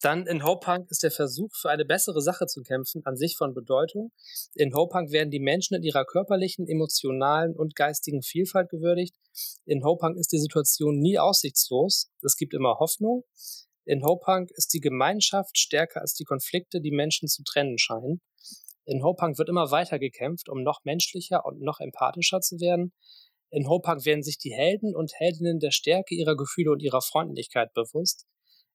Dann in Hopunk ist der Versuch, für eine bessere Sache zu kämpfen, an sich von Bedeutung. In Hopunk werden die Menschen in ihrer körperlichen, emotionalen und geistigen Vielfalt gewürdigt. In Hopunk ist die Situation nie aussichtslos. Es gibt immer Hoffnung. In Hopunk ist die Gemeinschaft stärker als die Konflikte, die Menschen zu trennen scheinen. In Hopunk wird immer weiter gekämpft, um noch menschlicher und noch empathischer zu werden. In Hopak werden sich die Helden und Heldinnen der Stärke ihrer Gefühle und ihrer Freundlichkeit bewusst.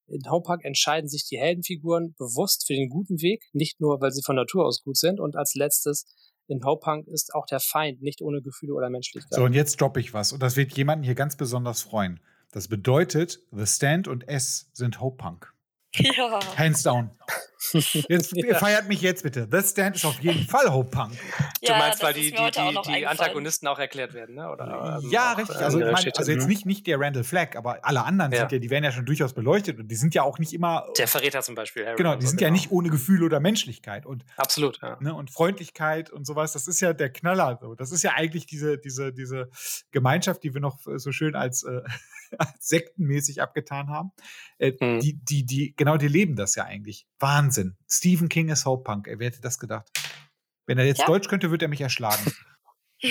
In Hopak entscheiden sich die Heldenfiguren bewusst für den guten Weg, nicht nur, weil sie von Natur aus gut sind. Und als letztes, in Hopunk ist auch der Feind nicht ohne Gefühle oder Menschlichkeit. So, und jetzt droppe ich was. Und das wird jemanden hier ganz besonders freuen. Das bedeutet, The Stand und S sind Hopunk. Ja. Hands down. Jetzt ja. feiert mich jetzt bitte. The Stand ist auf jeden Fall Hope Punk. Du ja, meinst, weil die, die, die, die Antagonisten auch erklärt werden, ne? Oder, ähm, ja, richtig. Also, ich mein, also jetzt nicht, nicht der Randall Flagg, aber alle anderen ja. sind ja, die werden ja schon durchaus beleuchtet und die sind ja auch nicht immer. Der Verräter zum Beispiel. Harry genau, die sind genau. ja nicht ohne Gefühl oder Menschlichkeit. Und, Absolut, ja. Ne, und Freundlichkeit und sowas, das ist ja der Knaller. So. Das ist ja eigentlich diese, diese, diese Gemeinschaft, die wir noch so schön als, äh, als sektenmäßig abgetan haben. Äh, mhm. die, die, die, genau, die leben das ja eigentlich. Wahnsinn. Stephen King ist Hope Punk. Ey, wer hätte das gedacht? Wenn er jetzt ja. Deutsch könnte, würde er mich erschlagen.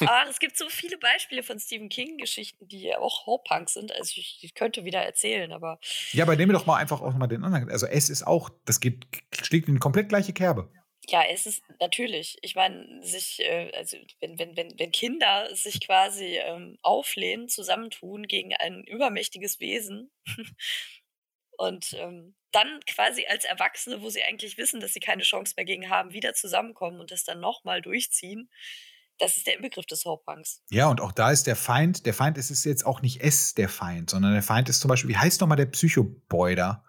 Aber es gibt so viele Beispiele von Stephen King-Geschichten, die auch Hope-Punk sind. Also ich, ich, könnte wieder erzählen, aber. Ja, aber nehmen wir doch mal einfach auch mal den anderen. Also es ist auch, das geht, schlägt in komplett gleiche Kerbe. Ja, es ist natürlich. Ich meine, sich, äh, also wenn, wenn, wenn, wenn Kinder sich quasi ähm, auflehnen, zusammentun gegen ein übermächtiges Wesen und ähm, dann quasi als Erwachsene, wo sie eigentlich wissen, dass sie keine Chance mehr gegen haben, wieder zusammenkommen und das dann nochmal durchziehen. Das ist der Inbegriff des Hauptbanks. Ja, und auch da ist der Feind, der Feind ist es jetzt auch nicht S, der Feind, sondern der Feind ist zum Beispiel, wie heißt nochmal der Psychoboy da?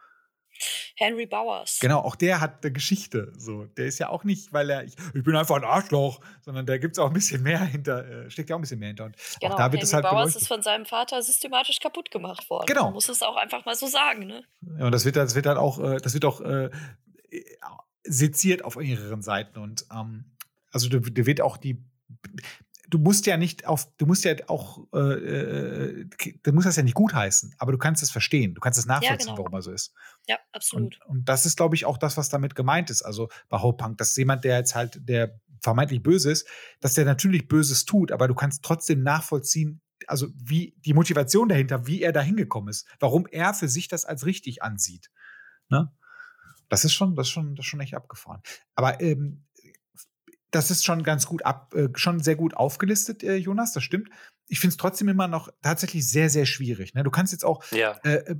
Henry Bowers. Genau, auch der hat eine Geschichte. So, der ist ja auch nicht, weil er, ich, ich bin einfach ein Arschloch, sondern da gibt es auch ein bisschen mehr hinter, äh, steckt ja auch ein bisschen mehr hinter. Und genau, auch da wird Henry es halt Bowers beleuchtet. ist von seinem Vater systematisch kaputt gemacht worden. Genau. Man muss es auch einfach mal so sagen, ne? Ja, und das wird, das wird halt auch, äh, das wird auch äh, seziert auf mehreren Seiten. Und ähm, also da wird auch die du musst ja nicht auf, du musst ja auch, äh, äh, du musst das ja nicht gutheißen, aber du kannst es verstehen, du kannst es nachvollziehen, ja, genau. warum er so ist. Ja, absolut. Und, und das ist, glaube ich, auch das, was damit gemeint ist. Also bei Hope Punk, dass jemand, der jetzt halt, der vermeintlich böse ist, dass der natürlich Böses tut, aber du kannst trotzdem nachvollziehen, also wie die Motivation dahinter, wie er da hingekommen ist, warum er für sich das als richtig ansieht. Ne? Das ist schon, das ist schon, das ist schon echt abgefahren. Aber ähm, das ist schon ganz gut ab, äh, schon sehr gut aufgelistet, äh, Jonas, das stimmt. Ich finde es trotzdem immer noch tatsächlich sehr, sehr schwierig. Ne? Du kannst jetzt auch, ja. äh, äh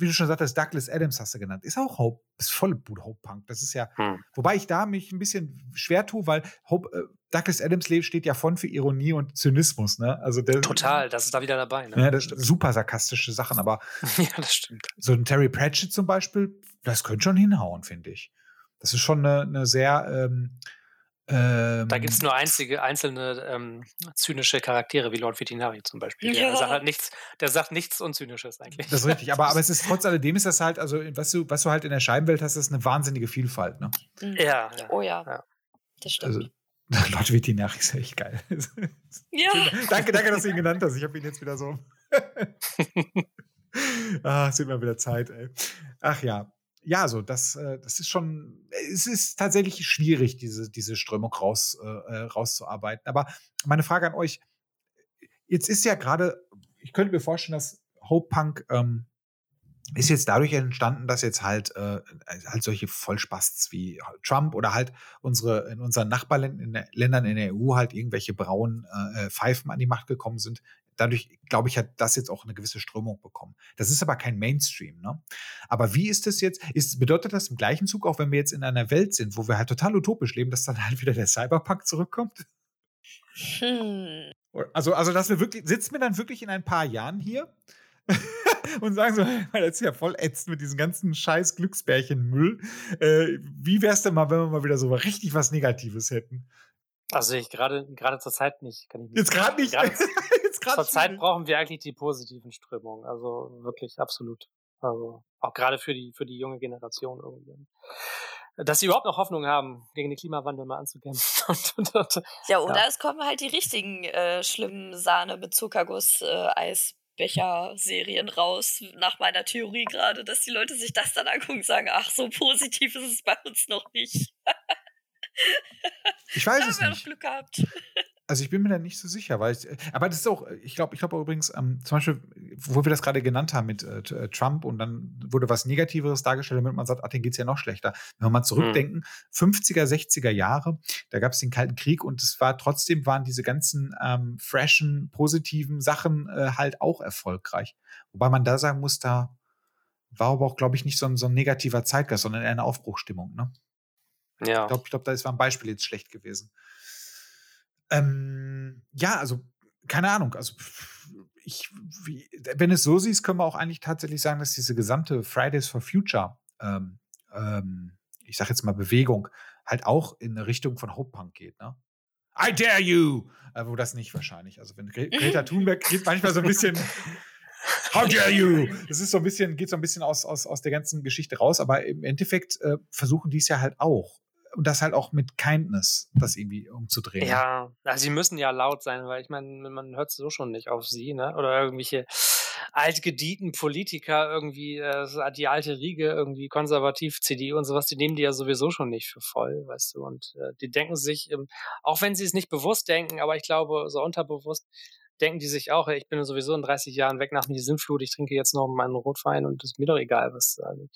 wie du schon sagtest, Douglas Adams hast du genannt, ist auch Hope, ist volle Boot Hope Punk. Das ist ja, hm. wobei ich da mich ein bisschen schwer tue, weil Hope, äh, Douglas Adams steht ja von für Ironie und Zynismus, ne? Also der, Total, das ist da wieder dabei. Ne? Ja, das super sarkastische Sachen, aber ja, das stimmt. So ein Terry Pratchett zum Beispiel, das könnte schon hinhauen, finde ich. Das ist schon eine, eine sehr ähm, ähm, da gibt es nur einzige, einzelne ähm, zynische Charaktere, wie Lord Vitinari zum Beispiel. Ja. Der, sagt halt nichts, der sagt nichts Unzynisches eigentlich. Das ist richtig, aber, aber es ist trotz alledem ist das halt, also was du, was du halt in der Scheibenwelt hast, ist eine wahnsinnige Vielfalt. Ne? Mhm. Ja, ja, Oh ja, ja. das stimmt. Also, Lord Vitinari ist echt geil. Ja. danke, danke, dass du ihn genannt hast. Ich habe ihn jetzt wieder so. ah, es wird mal wieder Zeit, ey. Ach ja ja, so das, äh, das ist schon, es ist tatsächlich schwierig, diese, diese Strömung raus, äh, äh, rauszuarbeiten. Aber meine Frage an euch, jetzt ist ja gerade, ich könnte mir vorstellen, dass Hope Punk ähm, ist jetzt dadurch entstanden, dass jetzt halt, äh, halt solche Vollspasts wie Trump oder halt unsere in unseren Nachbarländern in der, Ländern in der EU halt irgendwelche braunen äh, Pfeifen an die Macht gekommen sind, dadurch, glaube ich, hat das jetzt auch eine gewisse Strömung bekommen. Das ist aber kein Mainstream. Ne? Aber wie ist das jetzt? Ist, bedeutet das im gleichen Zug, auch wenn wir jetzt in einer Welt sind, wo wir halt total utopisch leben, dass dann halt wieder der Cyberpunk zurückkommt? Hm. Also, also, dass wir wirklich, sitzen wir dann wirklich in ein paar Jahren hier und sagen so, das ist ja voll ätzend mit diesem ganzen scheiß Glücksbärchen-Müll. Äh, wie wär's denn mal, wenn wir mal wieder so richtig was Negatives hätten? Also ich gerade gerade zur Zeit nicht. Kann ich nicht Jetzt gerade nicht. Jetzt zur Zeit nicht. brauchen wir eigentlich die positiven Strömungen. Also wirklich absolut. Also auch gerade für die für die junge Generation irgendwie. Dass sie überhaupt noch Hoffnung haben, gegen den Klimawandel mal anzukämpfen. Und, und, und, ja, oder ja. es kommen halt die richtigen äh, schlimmen Sahne mit Zuckerguss äh, Eisbecher-Serien raus, nach meiner Theorie gerade, dass die Leute sich das dann angucken und sagen, ach, so positiv ist es bei uns noch nicht. Ich weiß es haben nicht. Glück gehabt. Also ich bin mir da nicht so sicher, weil ich, aber das ist auch, ich glaube, ich glaube übrigens, ähm, zum Beispiel, wo wir das gerade genannt haben mit äh, äh, Trump und dann wurde was Negativeres dargestellt, damit man sagt, ach, den geht es ja noch schlechter. Wenn wir mal zurückdenken, mhm. 50er, 60er Jahre, da gab es den Kalten Krieg und es war trotzdem waren diese ganzen ähm, freshen, positiven Sachen äh, halt auch erfolgreich. Wobei man da sagen muss, da war aber auch, glaube ich, nicht so ein, so ein negativer Zeitgeist, sondern eher eine Aufbruchstimmung, ne? Ja. Ich glaube, ich glaub, da ist war ein Beispiel jetzt schlecht gewesen. Ähm, ja, also keine Ahnung. Also ich, wie, wenn es so siehst, können wir auch eigentlich tatsächlich sagen, dass diese gesamte Fridays for Future, ähm, ähm, ich sag jetzt mal Bewegung, halt auch in eine Richtung von Hope Punk geht. Ne? I dare you! Äh, wo das nicht wahrscheinlich. Also wenn Gre Greta Thunberg geht manchmal so ein bisschen How dare you? Das ist so ein bisschen, geht so ein bisschen aus, aus, aus der ganzen Geschichte raus, aber im Endeffekt äh, versuchen die es ja halt auch und das halt auch mit Kindness, das irgendwie umzudrehen. Ja, also sie müssen ja laut sein, weil ich meine, man hört so schon nicht auf sie, ne? Oder irgendwelche altgedienten Politiker irgendwie, äh, die alte Riege, irgendwie konservativ, CDU und sowas, die nehmen die ja sowieso schon nicht für voll, weißt du. Und äh, die denken sich, ähm, auch wenn sie es nicht bewusst denken, aber ich glaube, so unterbewusst, denken die sich auch, ich bin sowieso in 30 Jahren weg nach der Sinnflut, ich trinke jetzt noch meinen Rotwein und ist mir doch egal, was. Äh,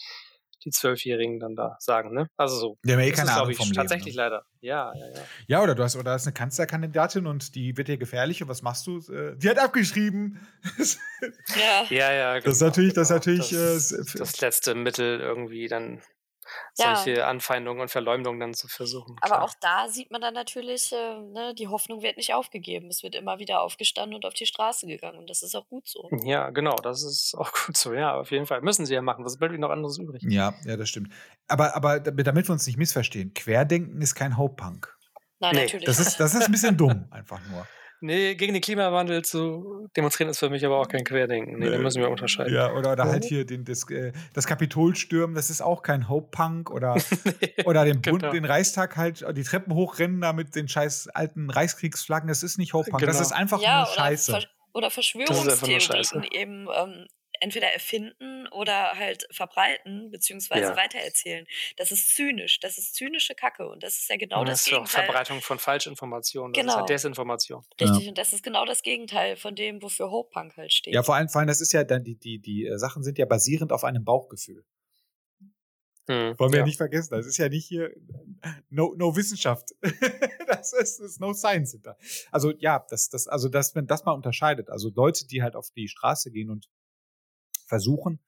die Zwölfjährigen dann da sagen, ne? Also so. Die haben ja eh keine Ahnung vom Leben. Tatsächlich ne? leider. Ja, ja, ja. Ja, oder du hast, oder hast eine Kanzlerkandidatin und die wird dir gefährlich und was machst du? Äh, die hat abgeschrieben. ja. Ja, ja, genau, Das ist genau, natürlich, das, ist genau. natürlich das, äh, das letzte Mittel irgendwie dann ja. solche Anfeindungen und Verleumdungen dann zu versuchen. Aber klar. auch da sieht man dann natürlich, äh, ne, die Hoffnung wird nicht aufgegeben. Es wird immer wieder aufgestanden und auf die Straße gegangen. Und das ist auch gut so. Ja, genau, das ist auch gut so. Ja, auf jeden Fall. Müssen sie ja machen. Was bleibt ihnen noch anderes übrig? Ja, ja, das stimmt. Aber, aber damit wir uns nicht missverstehen, Querdenken ist kein Hope-Punk. Nein, nee. natürlich. Das ist, das ist ein bisschen dumm, einfach nur. Nee, gegen den Klimawandel zu demonstrieren ist für mich aber auch kein Querdenken. Nee, da müssen wir unterscheiden. Ja, oder, oder halt hier den, das, äh, das Kapitol stürmen, das ist auch kein Hope-Punk. Oder, nee, oder den, Bund, genau. den Reichstag halt, die Treppen hochrennen da mit den scheiß alten Reichskriegsflaggen, das ist nicht Hope-Punk. Genau. Das ist einfach ja, nur Scheiße. Ver oder Verschwörungstheorien eben ähm, entweder erfinden oder halt verbreiten beziehungsweise ja. weitererzählen. Das ist zynisch. Das ist zynische Kacke und das ist ja genau und das, das ist Gegenteil. Verbreitung von Falschinformationen. Genau. Das ist halt Desinformation. Richtig. Ja. Und das ist genau das Gegenteil von dem, wofür Hope Punk halt steht. Ja, vor allem, vor allem, das ist ja dann die die die äh, Sachen sind ja basierend auf einem Bauchgefühl. Hm, Wollen wir ja. nicht vergessen, das ist ja nicht hier no, no Wissenschaft. das ist, ist no science hinter. Also ja, das, das, also dass wenn das mal unterscheidet, also Leute, die halt auf die Straße gehen und versuchen,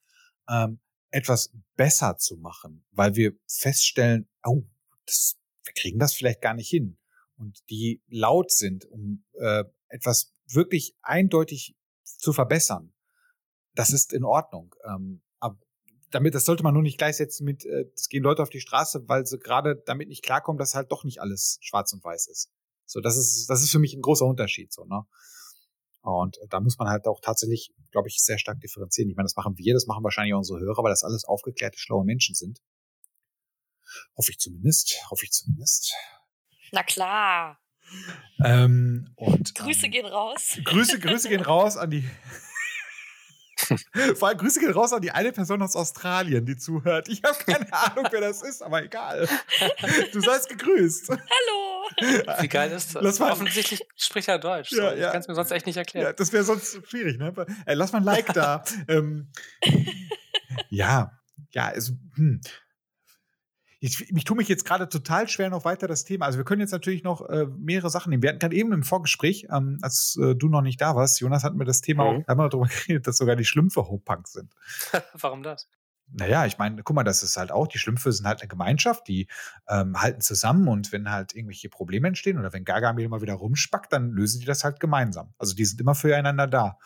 ähm, etwas besser zu machen, weil wir feststellen, oh, das, wir kriegen das vielleicht gar nicht hin. Und die laut sind, um äh, etwas wirklich eindeutig zu verbessern. Das ist in Ordnung. Ähm, aber damit, das sollte man nur nicht gleichsetzen mit, äh, es gehen Leute auf die Straße, weil sie gerade damit nicht klarkommen, dass halt doch nicht alles schwarz und weiß ist. So, das ist, das ist für mich ein großer Unterschied, so, ne? Und da muss man halt auch tatsächlich, glaube ich, sehr stark differenzieren. Ich meine, das machen wir, das machen wahrscheinlich auch unsere Hörer, weil das alles aufgeklärte, schlaue Menschen sind. Hoffe ich zumindest. Hoffe ich zumindest. Na klar. Ähm, und, Grüße ähm, gehen raus. Grüße, Grüße gehen raus an die Vor allem Grüße gehen raus an die eine Person aus Australien, die zuhört. Ich habe keine Ahnung, wer das ist, aber egal. Du seist gegrüßt. Hallo. Wie geil ist das? Mal, Offensichtlich spricht er Deutsch. Ja, so. ja. Ich kann es mir sonst echt nicht erklären. Ja, das wäre sonst schwierig, ne? Ey, lass mal ein Like da. ähm, ja, ja, also, hm ich, ich tue mich jetzt gerade total schwer noch weiter das Thema. Also wir können jetzt natürlich noch äh, mehrere Sachen nehmen. Wir hatten gerade eben im Vorgespräch, ähm, als äh, du noch nicht da warst, Jonas, hatten wir das Thema mhm. auch, haben wir darüber geredet, dass sogar die Schlümpfe Hope-Punk sind. Warum das? Naja, ich meine, guck mal, das ist halt auch, die Schlümpfe sind halt eine Gemeinschaft, die ähm, halten zusammen und wenn halt irgendwelche Probleme entstehen oder wenn Gargamel mal wieder rumspackt, dann lösen die das halt gemeinsam. Also die sind immer füreinander da.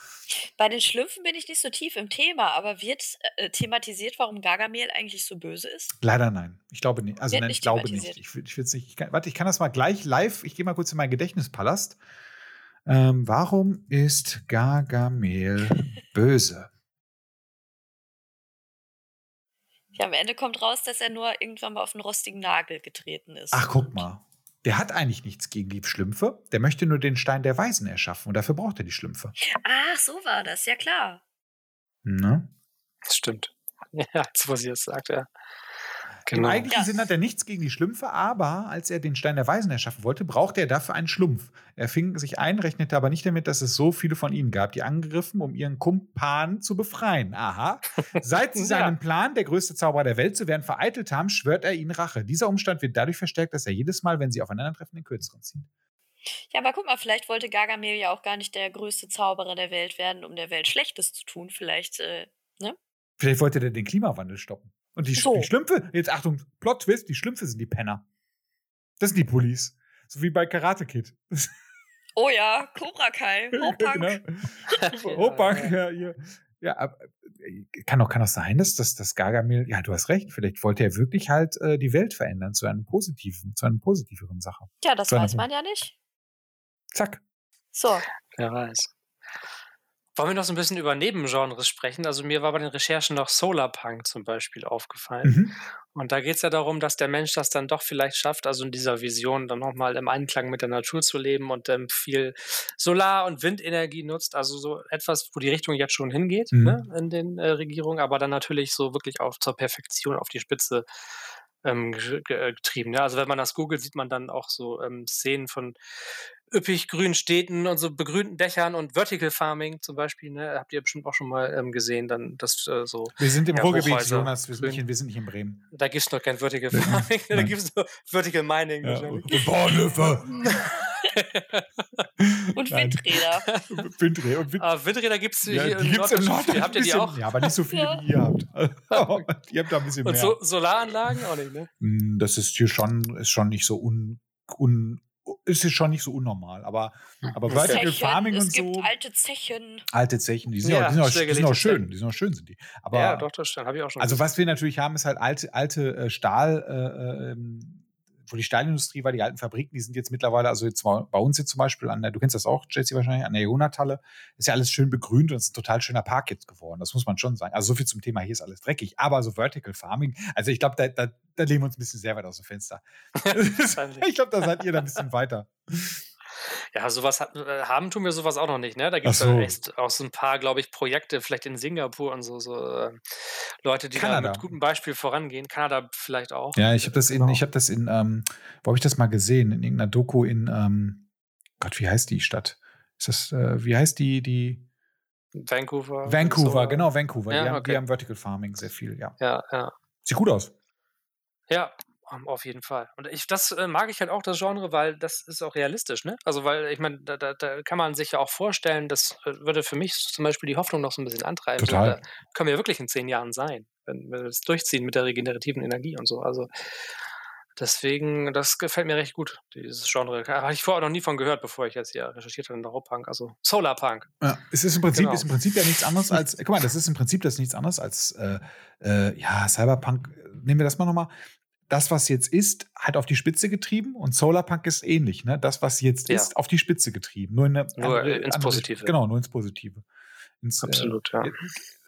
Bei den Schlümpfen bin ich nicht so tief im Thema, aber wird äh, thematisiert, warum Gargamel eigentlich so böse ist? Leider nein. Ich glaube nicht. Also nein, ich glaube nicht. Ich, ich nicht. Ich kann, warte, ich kann das mal gleich live. Ich gehe mal kurz in meinen Gedächtnispalast. Ähm, warum ist Gargamel böse? Ja, am Ende kommt raus, dass er nur irgendwann mal auf einen rostigen Nagel getreten ist. Ach, guck mal. Der hat eigentlich nichts gegen die Schlümpfe. Der möchte nur den Stein der Weisen erschaffen und dafür braucht er die Schlümpfe. Ach, so war das, ja klar. Ne? Das stimmt. Ja, was ihr sagt, ja. Genau. Im eigentlichen ja. Sinn hat er nichts gegen die Schlümpfe, aber als er den Stein der Weisen erschaffen wollte, brauchte er dafür einen Schlumpf. Er fing sich ein, rechnete aber nicht damit, dass es so viele von ihnen gab, die angegriffen, um ihren Kumpan zu befreien. Aha. Seit sie seinen ja. Plan, der größte Zauberer der Welt zu werden, vereitelt haben, schwört er ihnen Rache. Dieser Umstand wird dadurch verstärkt, dass er jedes Mal, wenn sie aufeinandertreffen, den Kürzeren zieht. Ja, aber guck mal, vielleicht wollte Gargamel ja auch gar nicht der größte Zauberer der Welt werden, um der Welt Schlechtes zu tun. Vielleicht, äh, ne? Vielleicht wollte er den Klimawandel stoppen. Und die, so. die Schlümpfe, jetzt Achtung, Plot-Twist, die Schlümpfe sind die Penner. Das sind die Pullis. So wie bei Karate Kid. Oh ja, Cobra Kai, Hopunk. genau. Hopunk, ja, ja. Ja, äh, kann auch, kann auch sein, dass das, das Gargamel, ja, du hast recht, vielleicht wollte er wirklich halt äh, die Welt verändern zu einem positiven, zu einer positiveren Sache. Ja, das weiß man ja nicht. Zack. So. Wer weiß. Wollen wir noch so ein bisschen über Nebengenres sprechen? Also mir war bei den Recherchen noch Solarpunk zum Beispiel aufgefallen. Mhm. Und da geht es ja darum, dass der Mensch das dann doch vielleicht schafft, also in dieser Vision dann nochmal im Einklang mit der Natur zu leben und ähm, viel Solar- und Windenergie nutzt. Also so etwas, wo die Richtung jetzt schon hingeht mhm. ne, in den äh, Regierungen, aber dann natürlich so wirklich auch zur Perfektion auf die Spitze ähm, äh, getrieben. Ja, also wenn man das googelt, sieht man dann auch so ähm, Szenen von üppig grünen Städten und so begrünten Dächern und Vertical Farming zum Beispiel, ne, habt ihr bestimmt auch schon mal ähm, gesehen, dann das äh, so. Wir sind im ja, Ruhrgebiet, Jonas, wir sind, nicht in, wir sind nicht in Bremen. Da gibt es noch kein Vertical Farming, da gibt es nur Vertical Mining. Ja, und Bahnhöfe. und Windräder. Windräder. Und Wind ah, Windräder gibt es ja, hier die gibt's im Norden. Habt ihr die auch? Ja, aber nicht so viele, ja. wie ihr habt. ihr habt da ein bisschen und mehr. Und so Solaranlagen auch nicht, ne? Hm, das ist hier schon, ist schon nicht so un, un ist es schon nicht so unnormal. Aber, hm. aber Vertical Farming und so. Es gibt alte Zechen. Alte Zechen, die sind, ja, auch, die sind, auch, die sind auch schön. Die sind auch schön, sind die. Aber, ja, doch, das habe ich auch schon. Also, gesehen. was wir natürlich haben, ist halt alte, alte äh, Stahl. Äh, ähm, wo die Stahlindustrie war, die alten Fabriken, die sind jetzt mittlerweile, also jetzt bei uns jetzt zum Beispiel an der, du kennst das auch, Jesse, wahrscheinlich, an der Jonatalle, ist ja alles schön begrünt und es ist ein total schöner Park jetzt geworden. Das muss man schon sagen. Also so viel zum Thema, hier ist alles dreckig. Aber so Vertical Farming, also ich glaube, da, da, da lehnen wir uns ein bisschen sehr weit aus dem Fenster. ich glaube, da seid ihr da ein bisschen weiter. Ja, sowas hat, äh, haben tun wir sowas auch noch nicht, ne? Da gibt es so. echt auch so ein paar, glaube ich, Projekte, vielleicht in Singapur und so, so äh, Leute, die Kanada. da mit gutem Beispiel vorangehen. Kanada vielleicht auch. Ja, ich habe das genau. in, ich habe das in, ähm, wo habe ich das mal gesehen? In irgendeiner Doku in, ähm, Gott, wie heißt die Stadt? Ist das, äh, wie heißt die, die Vancouver. Vancouver, so. genau, Vancouver. Ja, die, haben, okay. die haben Vertical Farming sehr viel, ja. Ja, ja. Sieht gut aus. Ja, auf jeden Fall. Und ich, das äh, mag ich halt auch, das Genre, weil das ist auch realistisch, ne? Also, weil ich meine, da, da, da, kann man sich ja auch vorstellen, das äh, würde für mich zum Beispiel die Hoffnung noch so ein bisschen antreiben. Total. Da können wir wirklich in zehn Jahren sein, wenn wir das durchziehen mit der regenerativen Energie und so. Also, deswegen, das gefällt mir recht gut, dieses Genre. Habe ich vorher noch nie von gehört, bevor ich jetzt hier recherchiert habe in Europunk, also Solarpunk. Ja, es ist im Prinzip, genau. ist im Prinzip ja nichts anderes als, guck mal, das ist im Prinzip das nichts anderes als, äh, äh, ja, Cyberpunk, nehmen wir das mal nochmal das, was jetzt ist, hat auf die Spitze getrieben und Solarpunk ist ähnlich. Ne? Das, was jetzt ja. ist, auf die Spitze getrieben. Nur, in eine nur andere, ins Positive. Genau, nur ins Positive. Ins, äh, Absolut, äh, ja.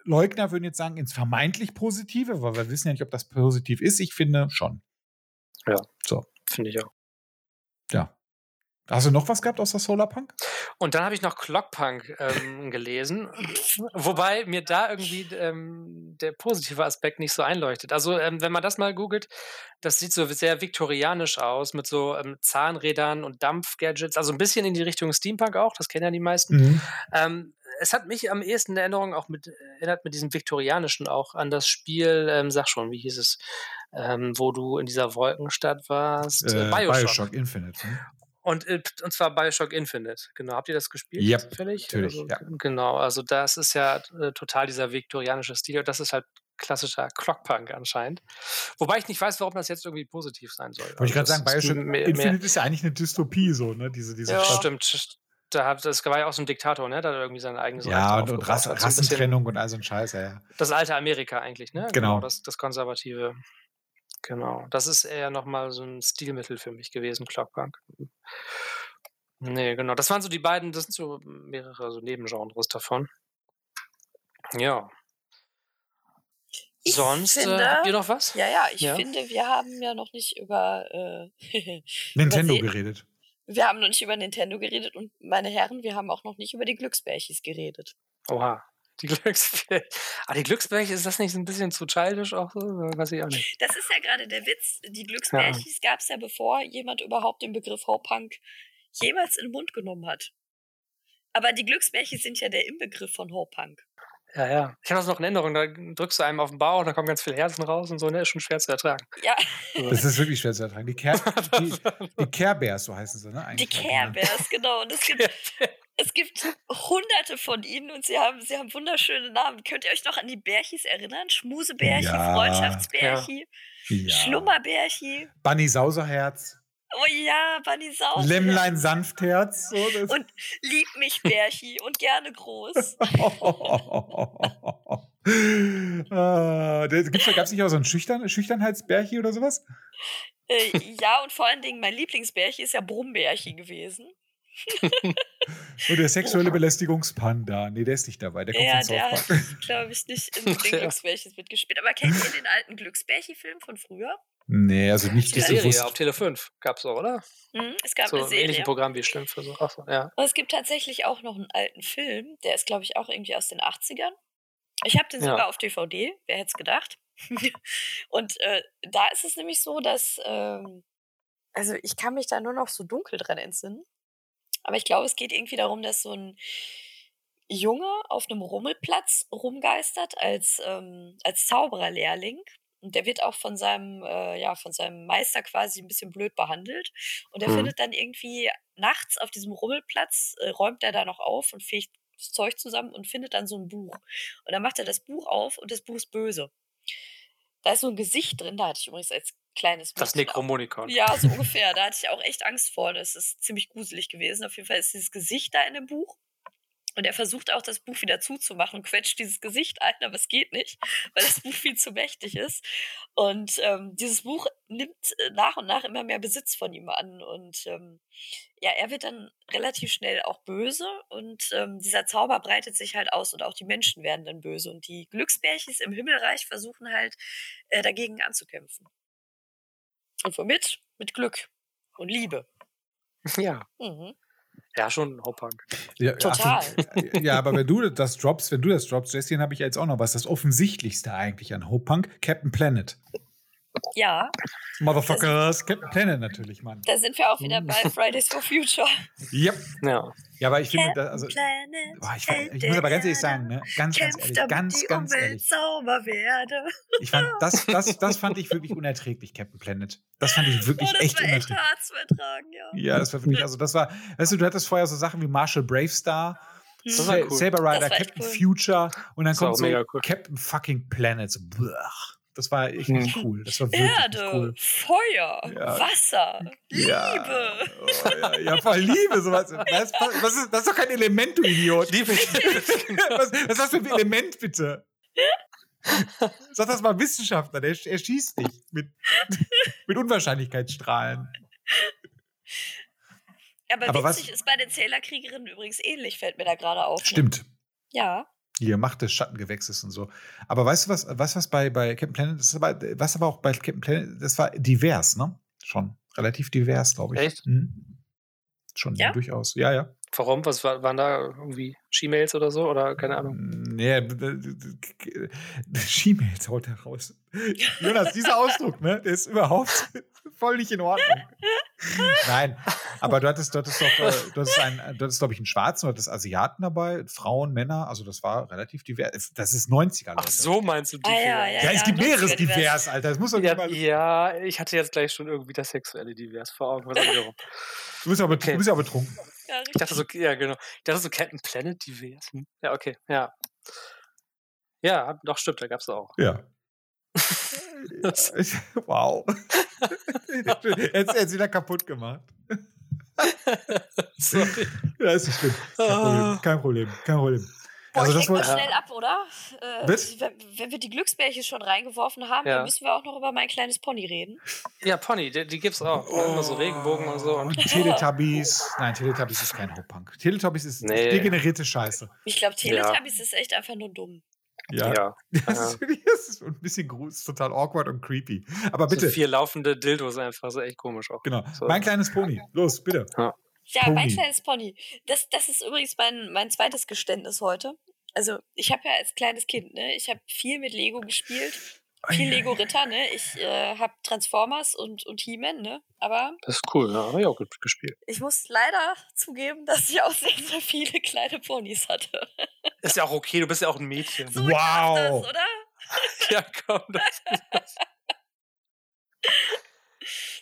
Leugner würden jetzt sagen, ins vermeintlich Positive, weil wir wissen ja nicht, ob das positiv ist. Ich finde schon. Ja, so. Finde ich auch. Hast du noch was gehabt außer Solarpunk? Und dann habe ich noch Clockpunk ähm, gelesen, wobei mir da irgendwie ähm, der positive Aspekt nicht so einleuchtet. Also ähm, wenn man das mal googelt, das sieht so sehr viktorianisch aus mit so ähm, Zahnrädern und Dampfgadgets, also ein bisschen in die Richtung Steampunk auch, das kennen ja die meisten. Mhm. Ähm, es hat mich am ehesten in Erinnerung auch mit, erinnert mit diesem viktorianischen auch an das Spiel, ähm, sag schon, wie hieß es, wo du in dieser Wolkenstadt warst? Äh, Bioshock. Bioshock Infinite. Ne? Und, äh, und zwar Bioshock Infinite. Genau. Habt ihr das gespielt? Ja, yep, natürlich. Also, ja. Genau. Also das ist ja äh, total dieser viktorianische Stil. Und das ist halt klassischer Clockpunk anscheinend. Wobei ich nicht weiß, warum das jetzt irgendwie positiv sein soll. Wollte ich gerade Also sagen, das ist Bioshock mehr- Infinite mehr- ist ja eigentlich eine Dystopie, so, ne? Diese, diese Ja, Stadt. stimmt. Da hat, das war ja auch so ein Diktator, ne? Der hat irgendwie sein eigenes Reich Ja, und, und Rass, hat. So ein bisschen Rassentrennung und all so ein Scheiß, ja, ja. Das alte Amerika eigentlich, ne? Genau. Das, das konservative. Genau. Das ist eher nochmal so ein Stilmittel für mich gewesen, Clockpunk. Nee, genau. Das waren so die beiden, das sind so mehrere so Nebengenres davon. Ja. Ich Sonst, äh, finde- habt ihr noch was? Ja, ja, ich Ja. finde, wir haben ja noch nicht über, äh, Nintendo übersehen- geredet. wir haben noch nicht über Nintendo geredet und meine Herren, wir haben auch noch nicht über die Glücksbärchis geredet. Oha. Die Glücksbärchen. Ah, die Glücksbärchen, ist das nicht so ein bisschen zu childish auch so? Weiß ich auch nicht. Das ist ja gerade der Witz. Die Glücksbärchis gab es ja, bevor jemand überhaupt den Begriff Ho-Punk jemals in den Mund genommen hat. Aber die Glücksbärchis sind ja der Inbegriff von Ho-Punk. Ja, ja. Ich habe das noch in Erinnerung, da drückst du einem auf den Bauch, da kommen ganz viele Herzen raus und so, ne? Ist schon schwer zu ertragen. Ja, Das ist wirklich schwer zu ertragen. Die, Care, die, die Care Bears, so heißen sie, ne? die Eigentlich Care Bears, genau. Und es gibt, es gibt hunderte von ihnen und sie haben, sie haben wunderschöne Namen. Könnt ihr euch noch an die Bärchis erinnern? Schmusebärchi, Ja. Freundschaftsbärchi, Ja. Schlummerbärchi. Bunny Sauserherz, Oh ja, Bunny Sau. Lämmlein Sanftherz. So, Und lieb mich Bärchi und gerne groß. ah, Gab es nicht auch so ein Schüchtern, Schüchternheitsbärchi oder sowas? Äh, ja, und vor allen Dingen, mein Lieblingsbärchi ist ja Brummbärchi gewesen. Und der sexuelle Belästigungspanda. Nee, der ist nicht dabei. Der kommt Ja, von der hat, glaube ich, nicht in den. Glücksbärchis mitgespielt. Aber kennt ihr den alten Glücksbärchi-Film von früher? Nee, also nicht Die Ja. Serie bewusst. auf Tele 5 gab's auch, oder? Mhm, es gab So eine ein ähnliches Serie. Programm wie Schlimm für so. Ach so, ja. Und es gibt tatsächlich auch noch einen alten Film, der ist, glaube ich, auch irgendwie aus den 80ern. Ich habe den Ja. sogar auf DVD, wer hätte es gedacht. und äh, da ist es nämlich so, dass, ähm, also ich kann mich da nur noch so dunkel dran entsinnen. Aber ich glaube, es geht irgendwie darum, dass so ein Junge auf einem Rummelplatz rumgeistert als, ähm, als Zaubererlehrling. Und der wird auch von seinem, äh, ja, von seinem Meister quasi ein bisschen blöd behandelt. Und er Mhm. findet dann irgendwie nachts auf diesem Rummelplatz, äh, räumt er da noch auf und fegt das Zeug zusammen und findet dann so ein Buch. Und dann macht er das Buch auf und das Buch ist böse. Da ist so ein Gesicht drin, da hatte ich übrigens als kleines Das Mädchen auch- Necromonicon. ja, so ungefähr. Da hatte ich auch echt Angst vor. Das ist ziemlich gruselig gewesen. Auf jeden Fall ist dieses Gesicht da in dem Buch. Und er versucht auch, das Buch wieder zuzumachen und quetscht dieses Gesicht ein, aber es geht nicht, weil das Buch viel zu mächtig ist. Und ähm, dieses Buch nimmt äh, nach und nach immer mehr Besitz von ihm an. Und ähm, ja, er wird dann relativ schnell auch böse und ähm, dieser Zauber breitet sich halt aus und auch die Menschen werden dann böse. Und die Glücksbärchis im Himmelreich versuchen halt äh, dagegen anzukämpfen. Und womit? Mit Glück und Liebe. Ja. Mhm. Ja, schon Hauptpunk. Ja, Total. Ach, ja, aber wenn du das droppst, wenn du das droppst, Jessie, dann habe ich jetzt auch noch was. Das offensichtlichste eigentlich an Hope Punk, Captain Planet. Ja, Motherfuckers, Captain Planet natürlich, Mann. da sind wir auch wieder bei Fridays for Future. Yep. Ja. Ja, aber ich finde, da, also, Planet, boah, ich, ich muss aber ganz ehrlich sagen, ne, ganz, ganz ehrlich, ganz, die ganz Umwelt ehrlich. sauber werde. Ich fand, das, das, das fand ich wirklich unerträglich, Captain Planet. Das fand ich wirklich Oh, das echt war echt unerträglich. hart zu ertragen, ja. Ja, das war wirklich, also das war, weißt du, du hattest vorher so Sachen wie Marshall Bravestar, Das Sa cool. Saber Rider, echt Captain cool. Future und dann Das kommt so cool. Captain fucking Planet. So, blech. Das war echt Hm. nicht cool. Das war wirklich Erde, cool. Feuer, Ja. Wasser, Ja. Liebe. Oh, ja, ja, voll Liebe. Sowas. Was, was ist, das ist doch kein Element, du Idiot. Liebe. Was, was ist das für ein Element, bitte? Sag das mal Wissenschaftler, der er schießt dich mit, mit Unwahrscheinlichkeitsstrahlen. Aber, Aber was- witzig ist bei den Zählerkriegerinnen übrigens ähnlich, fällt mir da gerade auf. ne? Stimmt. Ja. Hier, Macht des Schattengewächses und so. Aber weißt du was, was, was bei, bei Captain Planet, das aber, was aber auch bei Captain Planet, das war divers, ne? Schon. Relativ divers, glaube ich. Echt? Mhm. Schon, Ja? durchaus. Ja, ja. Warum? Was war, waren da irgendwie She-Mails oder so? Oder keine Ahnung. Nee, She-Mails haut er raus. Jonas, dieser Ausdruck, ne, der ist überhaupt voll nicht in Ordnung. Nein, aber du hattest, du hattest doch, äh, du hattest, einen, du hattest, glaube ich, einen Schwarzen, du hattest Asiaten dabei, Frauen, Männer, also das war relativ divers. Das ist 90er, Ach Leute. so meinst du die? Ah, ja, ja, Ja, es gibt 90er mehreres divers. divers, Alter. Das muss doch Ja, mal, ja, ich hatte jetzt gleich schon irgendwie das sexuelle Divers vor Augen. Was auch wiederum. du, bist aber, Okay. du bist aber betrunken. ja Ich dachte so, ja, genau. Ich dachte so Captain Planet Divers. Hm. Ja, okay, ja. Ja, doch, stimmt, da gab's auch. Ja. wow. Jetzt er wieder kaputt gemacht. Sorry. Ja, ist nicht schlimm. Kein Problem. Kein Problem. Kein Problem. Boah, Also ich das mal schnell ab, oder? Äh, wenn, wenn wir die Glücksbärchen schon reingeworfen haben, Ja. dann müssen wir auch noch über mein kleines Pony reden. Ja, Pony, die, die gibt's auch. Immer so Regenbogen und so. Und Teletubbies. Nein, Teletubbies ist kein Hopunk. Teletubbies ist Nee. degenerierte Scheiße. Ich glaube, Teletubbies ist echt einfach nur dumm. Ja. ja. Das, das ist ein bisschen gruselig, total awkward und creepy. Aber bitte, So vier laufende Dildos einfach, so echt komisch auch. genau. So. Mein kleines Pony. Los, bitte. Ja, Pony. mein kleines Pony. Das, das ist übrigens mein, mein zweites Geständnis heute. Also, ich habe ja als kleines Kind, ne, ich habe viel mit Lego gespielt. Viel Lego Ritter, ne? Ich äh, habe Transformers und, und He-Man, ne? Aber Das ist cool, ja, habe ich auch gut gespielt. ich muss leider zugeben, dass ich auch sehr, sehr viele kleine Ponys hatte. Ist ja auch okay, du bist ja auch ein Mädchen. So wow. das, oder? Ja, komm, das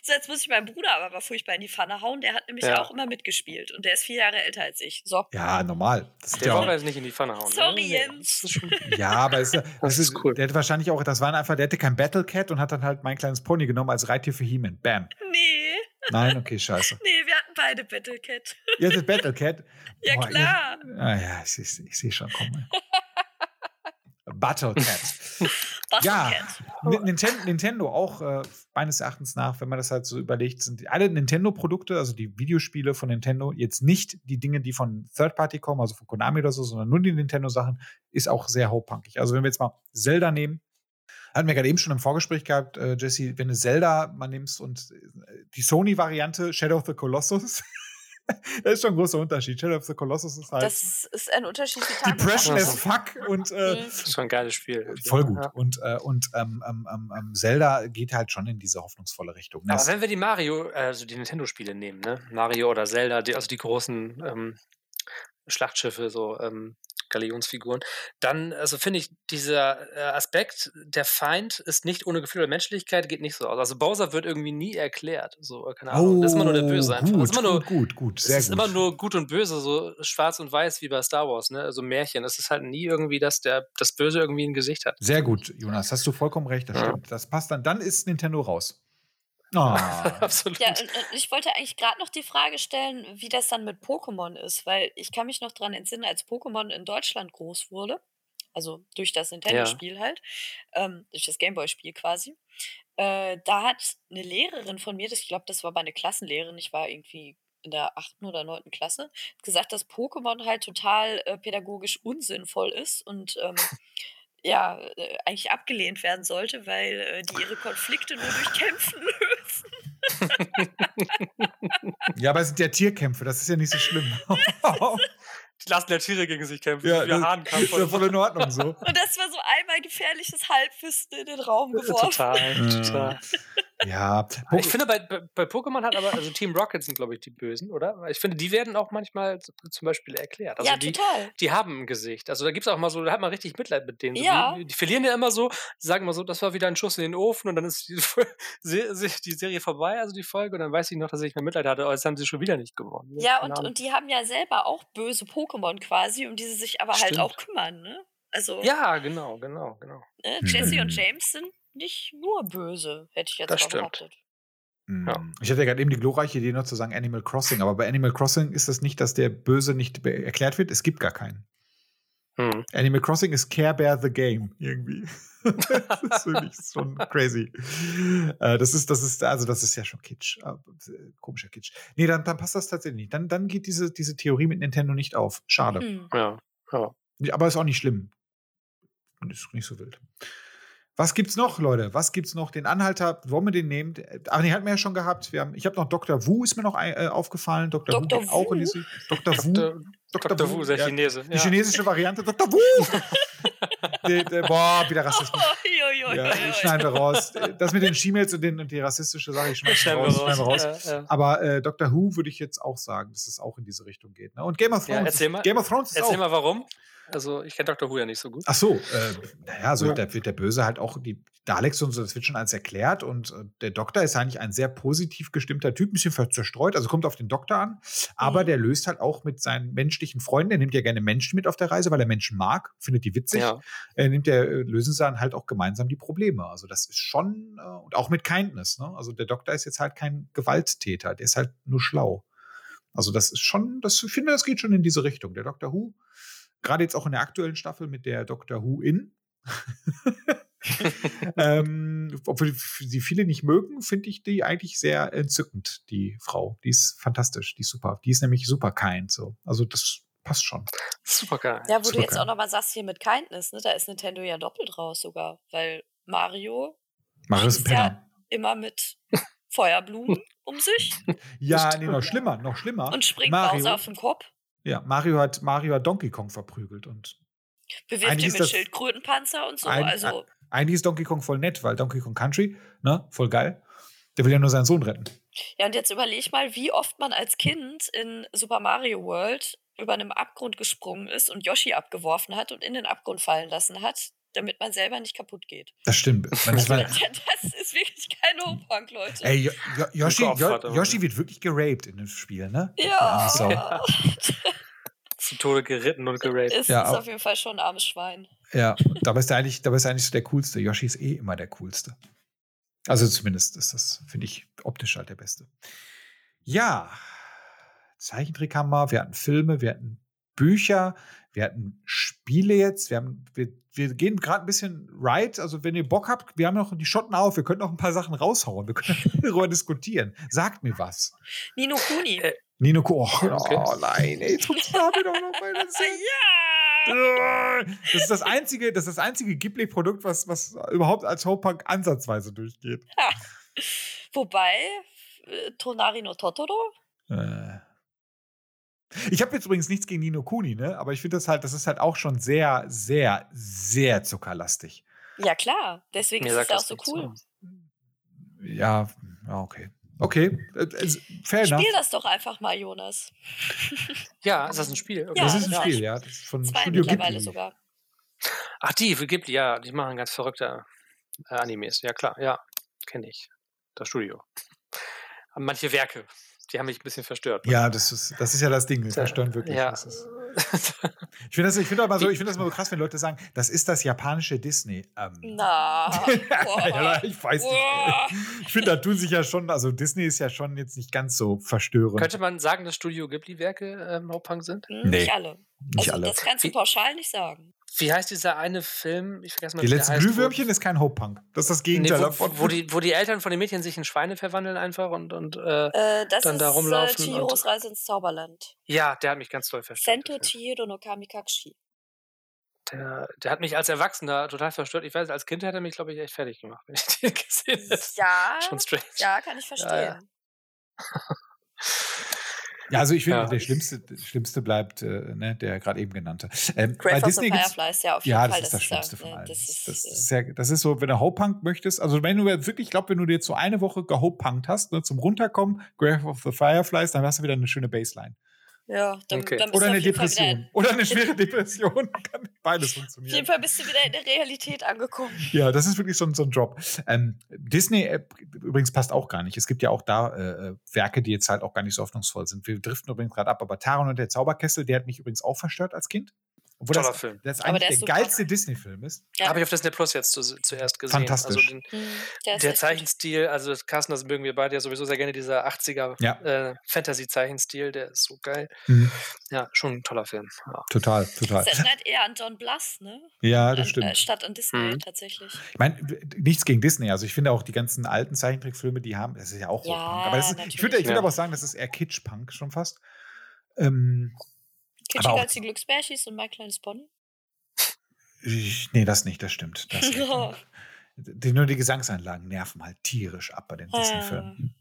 So, jetzt muss ich meinen Bruder aber mal furchtbar in die Pfanne hauen. Der hat nämlich Ja. auch immer mitgespielt und der ist vier Jahre älter als ich. So. Ja, normal. Das Der auch, jetzt nicht in die Pfanne hauen. Sorry, ne? Jens. Das ist schon, ja, aber ist, ja- das ist ist cool. Der hatte wahrscheinlich auch, das war einfach, der hatte kein Battle Cat und hat dann halt mein kleines Pony genommen als Reittier für He-Man. Bam. Nee, Nein, okay, scheiße. nee, wir hatten beide Battlecat. Ihr hattet Battle Cat. Ja, Boah, klar. Ihr, ah, ja, ich, ich, ich sehe schon kommen. Battle Cat. Ja, Battlecat. Ni- Ninten- Nintendo auch äh, meines Erachtens nach, wenn man das halt so überlegt, sind alle Nintendo-Produkte, also die Videospiele von Nintendo, jetzt nicht die Dinge, die von Third Party kommen, also von Konami oder so, sondern nur die Nintendo-Sachen, ist auch sehr hochpunkig. Also wenn wir jetzt mal Zelda nehmen, hatten wir gerade eben schon im Vorgespräch gehabt, äh, Jesse, wenn du Zelda mal nimmst und äh, die Sony-Variante Shadow of the Colossus, das ist schon ein großer Unterschied. Shadow of the Colossus ist halt Das ist ein Unterschied depression as fuck und äh, das ist schon ein geiles Spiel. Voll gut. Ja. Und, äh, und ähm, ähm, ähm, ähm, Zelda geht halt schon in diese hoffnungsvolle Richtung. Aber Das, wenn wir die Mario, also die Nintendo-Spiele nehmen, ne? Mario oder Zelda, die, also die großen ähm, Schlachtschiffe, so ähm, Galionsfiguren, dann, also finde ich, dieser äh, Aspekt, der Feind ist nicht ohne Gefühl oder Menschlichkeit, geht nicht so aus. Also Bowser wird irgendwie nie erklärt. So, keine Ahnung. das ist immer nur der Böse einfach. Oh, Gut, das ist immer nur, gut, gut, gut, es sehr ist gut. immer nur gut und böse, so schwarz und weiß wie bei Star Wars, ne? Also Märchen. Es ist halt nie irgendwie, dass der, das Böse irgendwie ein Gesicht hat. Sehr gut, Jonas, hast du vollkommen recht, das Ja. stimmt. Das passt dann. Dann ist Nintendo raus. Ah, Absolut. Ja, und, und ich wollte eigentlich gerade noch die Frage stellen, wie das dann mit Pokémon ist, weil ich kann mich noch dran entsinnen, als Pokémon in Deutschland groß wurde, also durch das Nintendo-Spiel halt, ähm, durch das Gameboy-Spiel quasi, äh, da hat eine Lehrerin von mir, das, ich glaube, das war meine Klassenlehrerin, ich war irgendwie in der achten oder neunten Klasse, gesagt, dass Pokémon halt total äh, pädagogisch unsinnvoll ist und ähm, ja, äh, eigentlich abgelehnt werden sollte, weil äh, die ihre Konflikte nur durch Kämpfen ja, aber es sind ja Tierkämpfe, das ist ja nicht so schlimm. Die lassen ja Tiere gegen sich kämpfen. ja, wie wir das Hahnkampf ist ja voll in Ordnung so. Und das war so einmal gefährliches Halbwissen in den Raum geworfen. Total, total. Ja, Ich finde, bei, bei, Pokémon hat aber, also Team Rocket sind, glaube ich, die Bösen, oder? Ich finde, die werden auch manchmal zum Beispiel erklärt. Also ja, die, total. die haben ein Gesicht. Also da gibt es auch mal so, da hat man richtig Mitleid mit denen. So, Ja. Die, die verlieren ja immer so, die sagen mal so, das war wieder ein Schuss in den Ofen und dann ist die, die Serie vorbei, also die Folge, und dann weiß ich noch, dass ich mehr Mitleid hatte, aber jetzt haben sie schon wieder nicht gewonnen. Ja, Keine und, und die haben ja selber auch böse Pokémon quasi, um die sie sich aber halt Stimmt. auch kümmern, ne? Also, ja, genau, genau, genau. ne? Jesse und. James sind nicht nur böse, hätte ich jetzt Das stimmt. behauptet. Ja. Hm. Ich hatte ja gerade eben die glorreiche Idee noch zu sagen Animal Crossing, aber bei Animal Crossing ist es nicht, dass der Böse nicht erklärt wird. Es gibt gar keinen. Hm. Animal Crossing ist Care Bear the Game irgendwie. das ist wirklich schon crazy. Äh, das ist, das ist, also das ist ja schon Kitsch. äh, Komischer Kitsch. Nee, dann, dann passt das tatsächlich nicht. Dann, dann geht diese, diese Theorie mit Nintendo nicht auf. Schade. Hm. Ja, ja. Aber ist auch nicht schlimm. Ist nicht so wild. Was gibt's noch, Leute? Was gibt's noch? Den Anhalter, wollen wir den nehmen? Ach, den hatten wir ja schon gehabt. Wir haben, ich habe noch Dr. Wu, ist mir noch ein- äh, aufgefallen. Dr. Wu Dr. geht auch in Wu? diese. Dr. Wu. Dr. Dr. Wu, der ja. Chinese. Die chinesische Variante. Dr. Wu! die, die, boah, wieder Rassismus. Ui, ui, Ja, ui, schneiden wir raus. Das mit den She-Mails und, den- und die rassistische Sache, ich schneide Schneiden wir raus. Schneiden wir raus. raus. Ja, ja. Aber äh, Dr. Who würde ich jetzt auch sagen, dass es auch in diese Richtung geht. Ne? Und Game of Ja, Thrones. erzähl mal. Game of Thrones ist Erzähl auch. mal warum. Also ich kenne Dr. Who ja nicht so gut. Ach so, äh, naja, also ja. da wird der Böse halt auch die Daleks und so, das wird schon alles erklärt und äh, der Doktor ist eigentlich ein sehr positiv gestimmter Typ, ein bisschen zerstreut, also kommt auf den Doktor an, aber mhm. der löst halt auch mit seinen menschlichen Freunden, er nimmt ja gerne Menschen mit auf der Reise, weil er Menschen mag, findet die witzig, ja. er nimmt der, äh, lösen sie dann halt auch gemeinsam die Probleme, also das ist schon, äh, und auch mit Kindness, ne? also der Doktor ist jetzt halt kein Gewalttäter, der ist halt nur schlau. Also das ist schon, das ich finde, das geht schon in diese Richtung. Der Doctor Who, gerade jetzt auch in der aktuellen Staffel mit der Doctor Who in. ähm, obwohl sie viele nicht mögen, finde ich die eigentlich sehr entzückend, die Frau. Die ist fantastisch, die ist super. Die ist nämlich super kind. So. Also das passt schon. Super geil. Ja, wo super du jetzt geil. auch nochmal sagst, hier mit Kindness, ne, da ist Nintendo ja doppelt raus sogar, weil Mario, Mario ist, ist ja immer mit Feuerblumen um sich. ja, nee, noch schlimmer, noch schlimmer. Und springt Mario, Bowser auf den Kopf. Ja, Mario hat, Mario hat Donkey Kong verprügelt und. Bewirft ihn mit Schildkrötenpanzer und so. Ein, also. Eigentlich ist Donkey Kong voll nett, weil Donkey Kong Country, ne, voll geil. Der will ja nur seinen Sohn retten. Ja, und jetzt überleg mal, wie oft man als Kind in Super Mario World über einem Abgrund gesprungen ist und Yoshi abgeworfen hat und in den Abgrund fallen lassen hat, damit man selber nicht kaputt geht. Das stimmt. Das, ist wirklich kein Hochpunk, Leute. Ey, jo jo Yoshi, jo Yoshi wird wirklich geraped in dem Spiel, ne? Ja. Zu Tode geritten und geraped. Ist, ja, ist auf jeden Fall schon ein armes Schwein. Ja, dabei ist er eigentlich, dabei ist er eigentlich so der Coolste. Yoshi ist eh immer der Coolste. Also zumindest ist das, finde ich, optisch halt der Beste. Ja, Zeichentrick haben wir, wir hatten Filme, wir hatten Bücher, wir hatten Spiele jetzt, wir, haben, wir, wir gehen gerade ein bisschen right. Also, wenn ihr Bock habt, wir haben noch die Schotten auf, wir können noch ein paar Sachen raushauen, wir können darüber diskutieren. Sagt mir was. Nino Kuni. Äh, Nino Kuni. Oh, okay. oh, nein, ey, jetzt kommt's da wieder noch mal. Das ja! Das ist das einzige, das ist das einzige Ghibli-Produkt, was, was überhaupt als Hope-Punk ansatzweise durchgeht. Ha. Wobei, äh, Tonari no Totoro? Äh. Ich habe jetzt übrigens nichts gegen Nino Kuni, ne? Aber ich finde das halt, das ist halt auch schon sehr, sehr, sehr zuckerlastig. Ja, klar. Deswegen Mir ist es auch so cool. So. Ja, ja, okay. Okay, äh, äh fair Spiel enough. das doch einfach mal, Jonas. ja, ist das ein Spiel? Okay. Ja, das ist ein ja. Spiel, ja. Das ist von Zwei Studio mittlerweile Ghibli. sogar. Ach, die, für Ghibli, ja. Die machen ganz verrückte äh, Animes. Ja, klar, ja. Kenne ich. Das Studio. Manche Werke die haben mich ein bisschen verstört. Ja, das ist, das ist ja das Ding. Die verstören wirklich. Ja. ich finde das, ich find aber so, ich find das immer so krass, wenn Leute sagen, das ist das japanische Disney. Ähm, Na. ja, ich weiß nicht. Ich finde, da tun sich ja schon, also Disney ist ja schon jetzt nicht ganz so verstörend. Könnte man sagen, dass Studio Ghibli-Werke ähm, Hauptpunk sind? Nee. Nicht alle. Nicht also, alle. Das kannst du pauschal nicht sagen. Wie heißt dieser eine Film? Ich vergesse mal, Die letzten Glühwürmchen ist kein Hope-Punk. Das ist das Gegenteil nee, wo, davon. Wo die, wo die Eltern von den Mädchen sich in Schweine verwandeln einfach und, und äh, äh, dann da rumlaufen. Das ist äh, Chihiros Reise ins Zauberland. Ja, der hat mich ganz toll verstört. Sento Chihiro no Kamikakushi. Der, der hat mich als Erwachsener total verstört. Ich weiß, als Kind hätte er mich, glaube ich, echt fertig gemacht, wenn ich den gesehen hätte. Ja. Schon strange. Ja, kann ich verstehen. Ja, ja. Ja, also ich finde, ja. der schlimmste, schlimmste bleibt äh, ne, der gerade eben genannte. Ähm, bei Disney of the Fireflies, ja, auf jeden ja, Fall. das ist das, Schlimmste ja, von allen. Das ist, das, ist ja, das ist so, wenn du Hope-Punk möchtest, also wenn du wirklich, ich glaube, wenn du dir jetzt so eine Woche gehope-punkt hast, ne, zum Runterkommen, Grave of the Fireflies, dann hast du wieder eine schöne Baseline. Ja, dann, okay. dann Oder eine Depression. Oder eine schwere Depression. Kann beides funktionieren. Auf jeden Fall bist du wieder in der Realität angekommen. Ja, das ist wirklich so, so ein Job. Ähm, Disney äh, übrigens passt auch gar nicht. Es gibt ja auch da äh, äh, Werke, die jetzt halt auch gar nicht so hoffnungsvoll sind. Wir driften übrigens gerade ab, aber Taron und der Zauberkessel, der hat mich übrigens auch verstört als Kind. Obwohl Toller das, Film. Das eigentlich der, der geilste Disney-Film ist. Ja. Habe ich auf Disney Plus jetzt zu, zuerst gesehen. Fantastisch. Also den, Hm, der der Zeichenstil, also Carsten, das mögen wir beide ja sowieso sehr gerne, dieser 80er Ja. äh, Fantasy-Zeichenstil, der ist so geil. Mhm. Ja, schon ein toller Film. Ja. Total, total. Das erinnert eher an John Bluth, ne? Ja, das An, stimmt. Äh, statt an Disney Mhm. tatsächlich. Ich meine, nichts gegen Disney. Also ich finde auch die ganzen alten Zeichentrickfilme, die haben, das ist ja auch Ja, Hope-Punk. Aber das ist, ich würde ich würd aber auch sagen, das ist eher Kitsch-Punk schon fast. Ähm, Kitschiger auch- als die Glücksbärchis und mein kleines Pony. nee, das nicht, das stimmt. Das die, nur die Gesangsanlagen nerven halt tierisch ab bei den Disney-Filmen.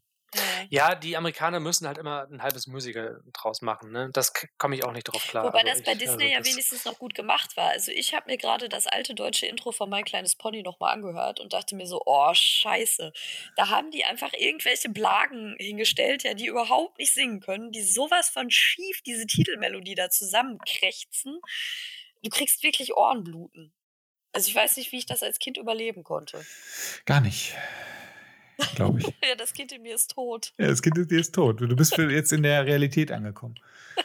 Ja. Die Amerikaner müssen halt immer ein halbes Musical draus machen. Ne? Das komme ich auch nicht drauf klar. Wobei Also das bei ich- Disney also ja wenigstens noch gut gemacht war. Also ich habe mir gerade das alte deutsche Intro von Mein kleines Pony nochmal angehört und dachte mir so, oh scheiße. Da haben die einfach irgendwelche Blagen hingestellt, ja, die überhaupt nicht singen können, die sowas von schief diese Titelmelodie da zusammenkrächzen. du kriegst wirklich Ohrenbluten. Also ich weiß nicht, wie ich das als Kind überleben konnte. Gar nicht. Glaube ich. ja, das Kind in mir ist tot. Ja, das Kind in dir ist tot. Du bist jetzt in der Realität angekommen.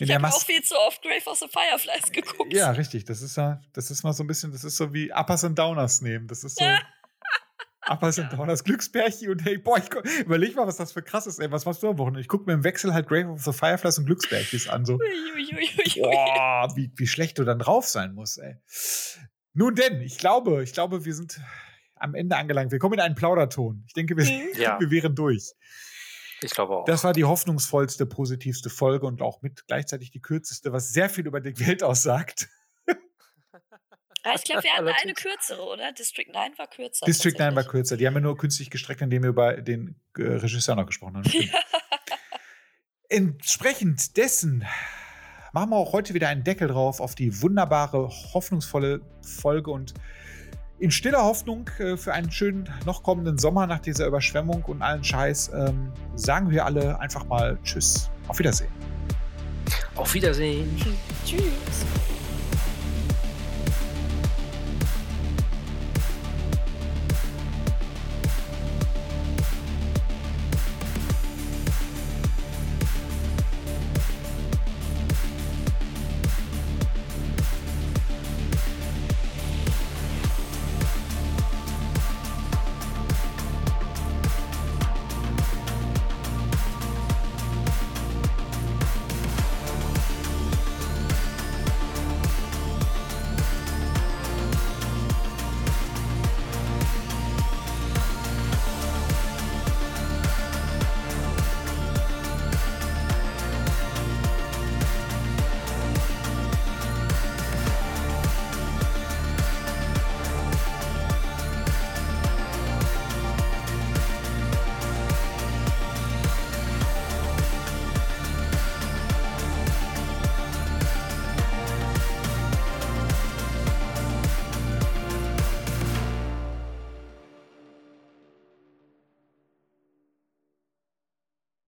In ich habe auch viel zu oft Grave of the Fireflies geguckt. Ja, richtig. Das ist ja, das ist mal so ein bisschen, das ist so wie Uppers und Downers nehmen. Das ist so. Uppers und Downers Glücksbärchen und hey, boah, ich, überleg mal, was das für krass ist, ey. Was machst du am Wochenende? Ich gucke mir im Wechsel halt Grave of the Fireflies und Glücksbärchis an. So. boah, wie, wie schlecht du dann drauf sein musst, ey. Nun denn, ich glaube, ich glaube, wir sind am Ende angelangt. Wir kommen in einen Plauderton. Ich denke, wir, mhm. ja. wir wären durch. Ich glaube auch. Das war die hoffnungsvollste, positivste Folge und auch mit gleichzeitig die kürzeste, was sehr viel über die Welt aussagt. Ja, ich glaube, wir hatten eine kürzere, oder? District 9 war kürzer. District 9 war kürzer. Die haben wir nur künstlich gestreckt, indem wir über den äh, Regisseur noch gesprochen haben. Entsprechend dessen machen wir auch heute wieder einen Deckel drauf auf die wunderbare, hoffnungsvolle Folge und in stiller Hoffnung äh, für einen schönen noch kommenden Sommer nach dieser Überschwemmung und allen Scheiß ähm, sagen wir alle einfach mal Tschüss. Auf Wiedersehen. Auf Wiedersehen. Tschüss.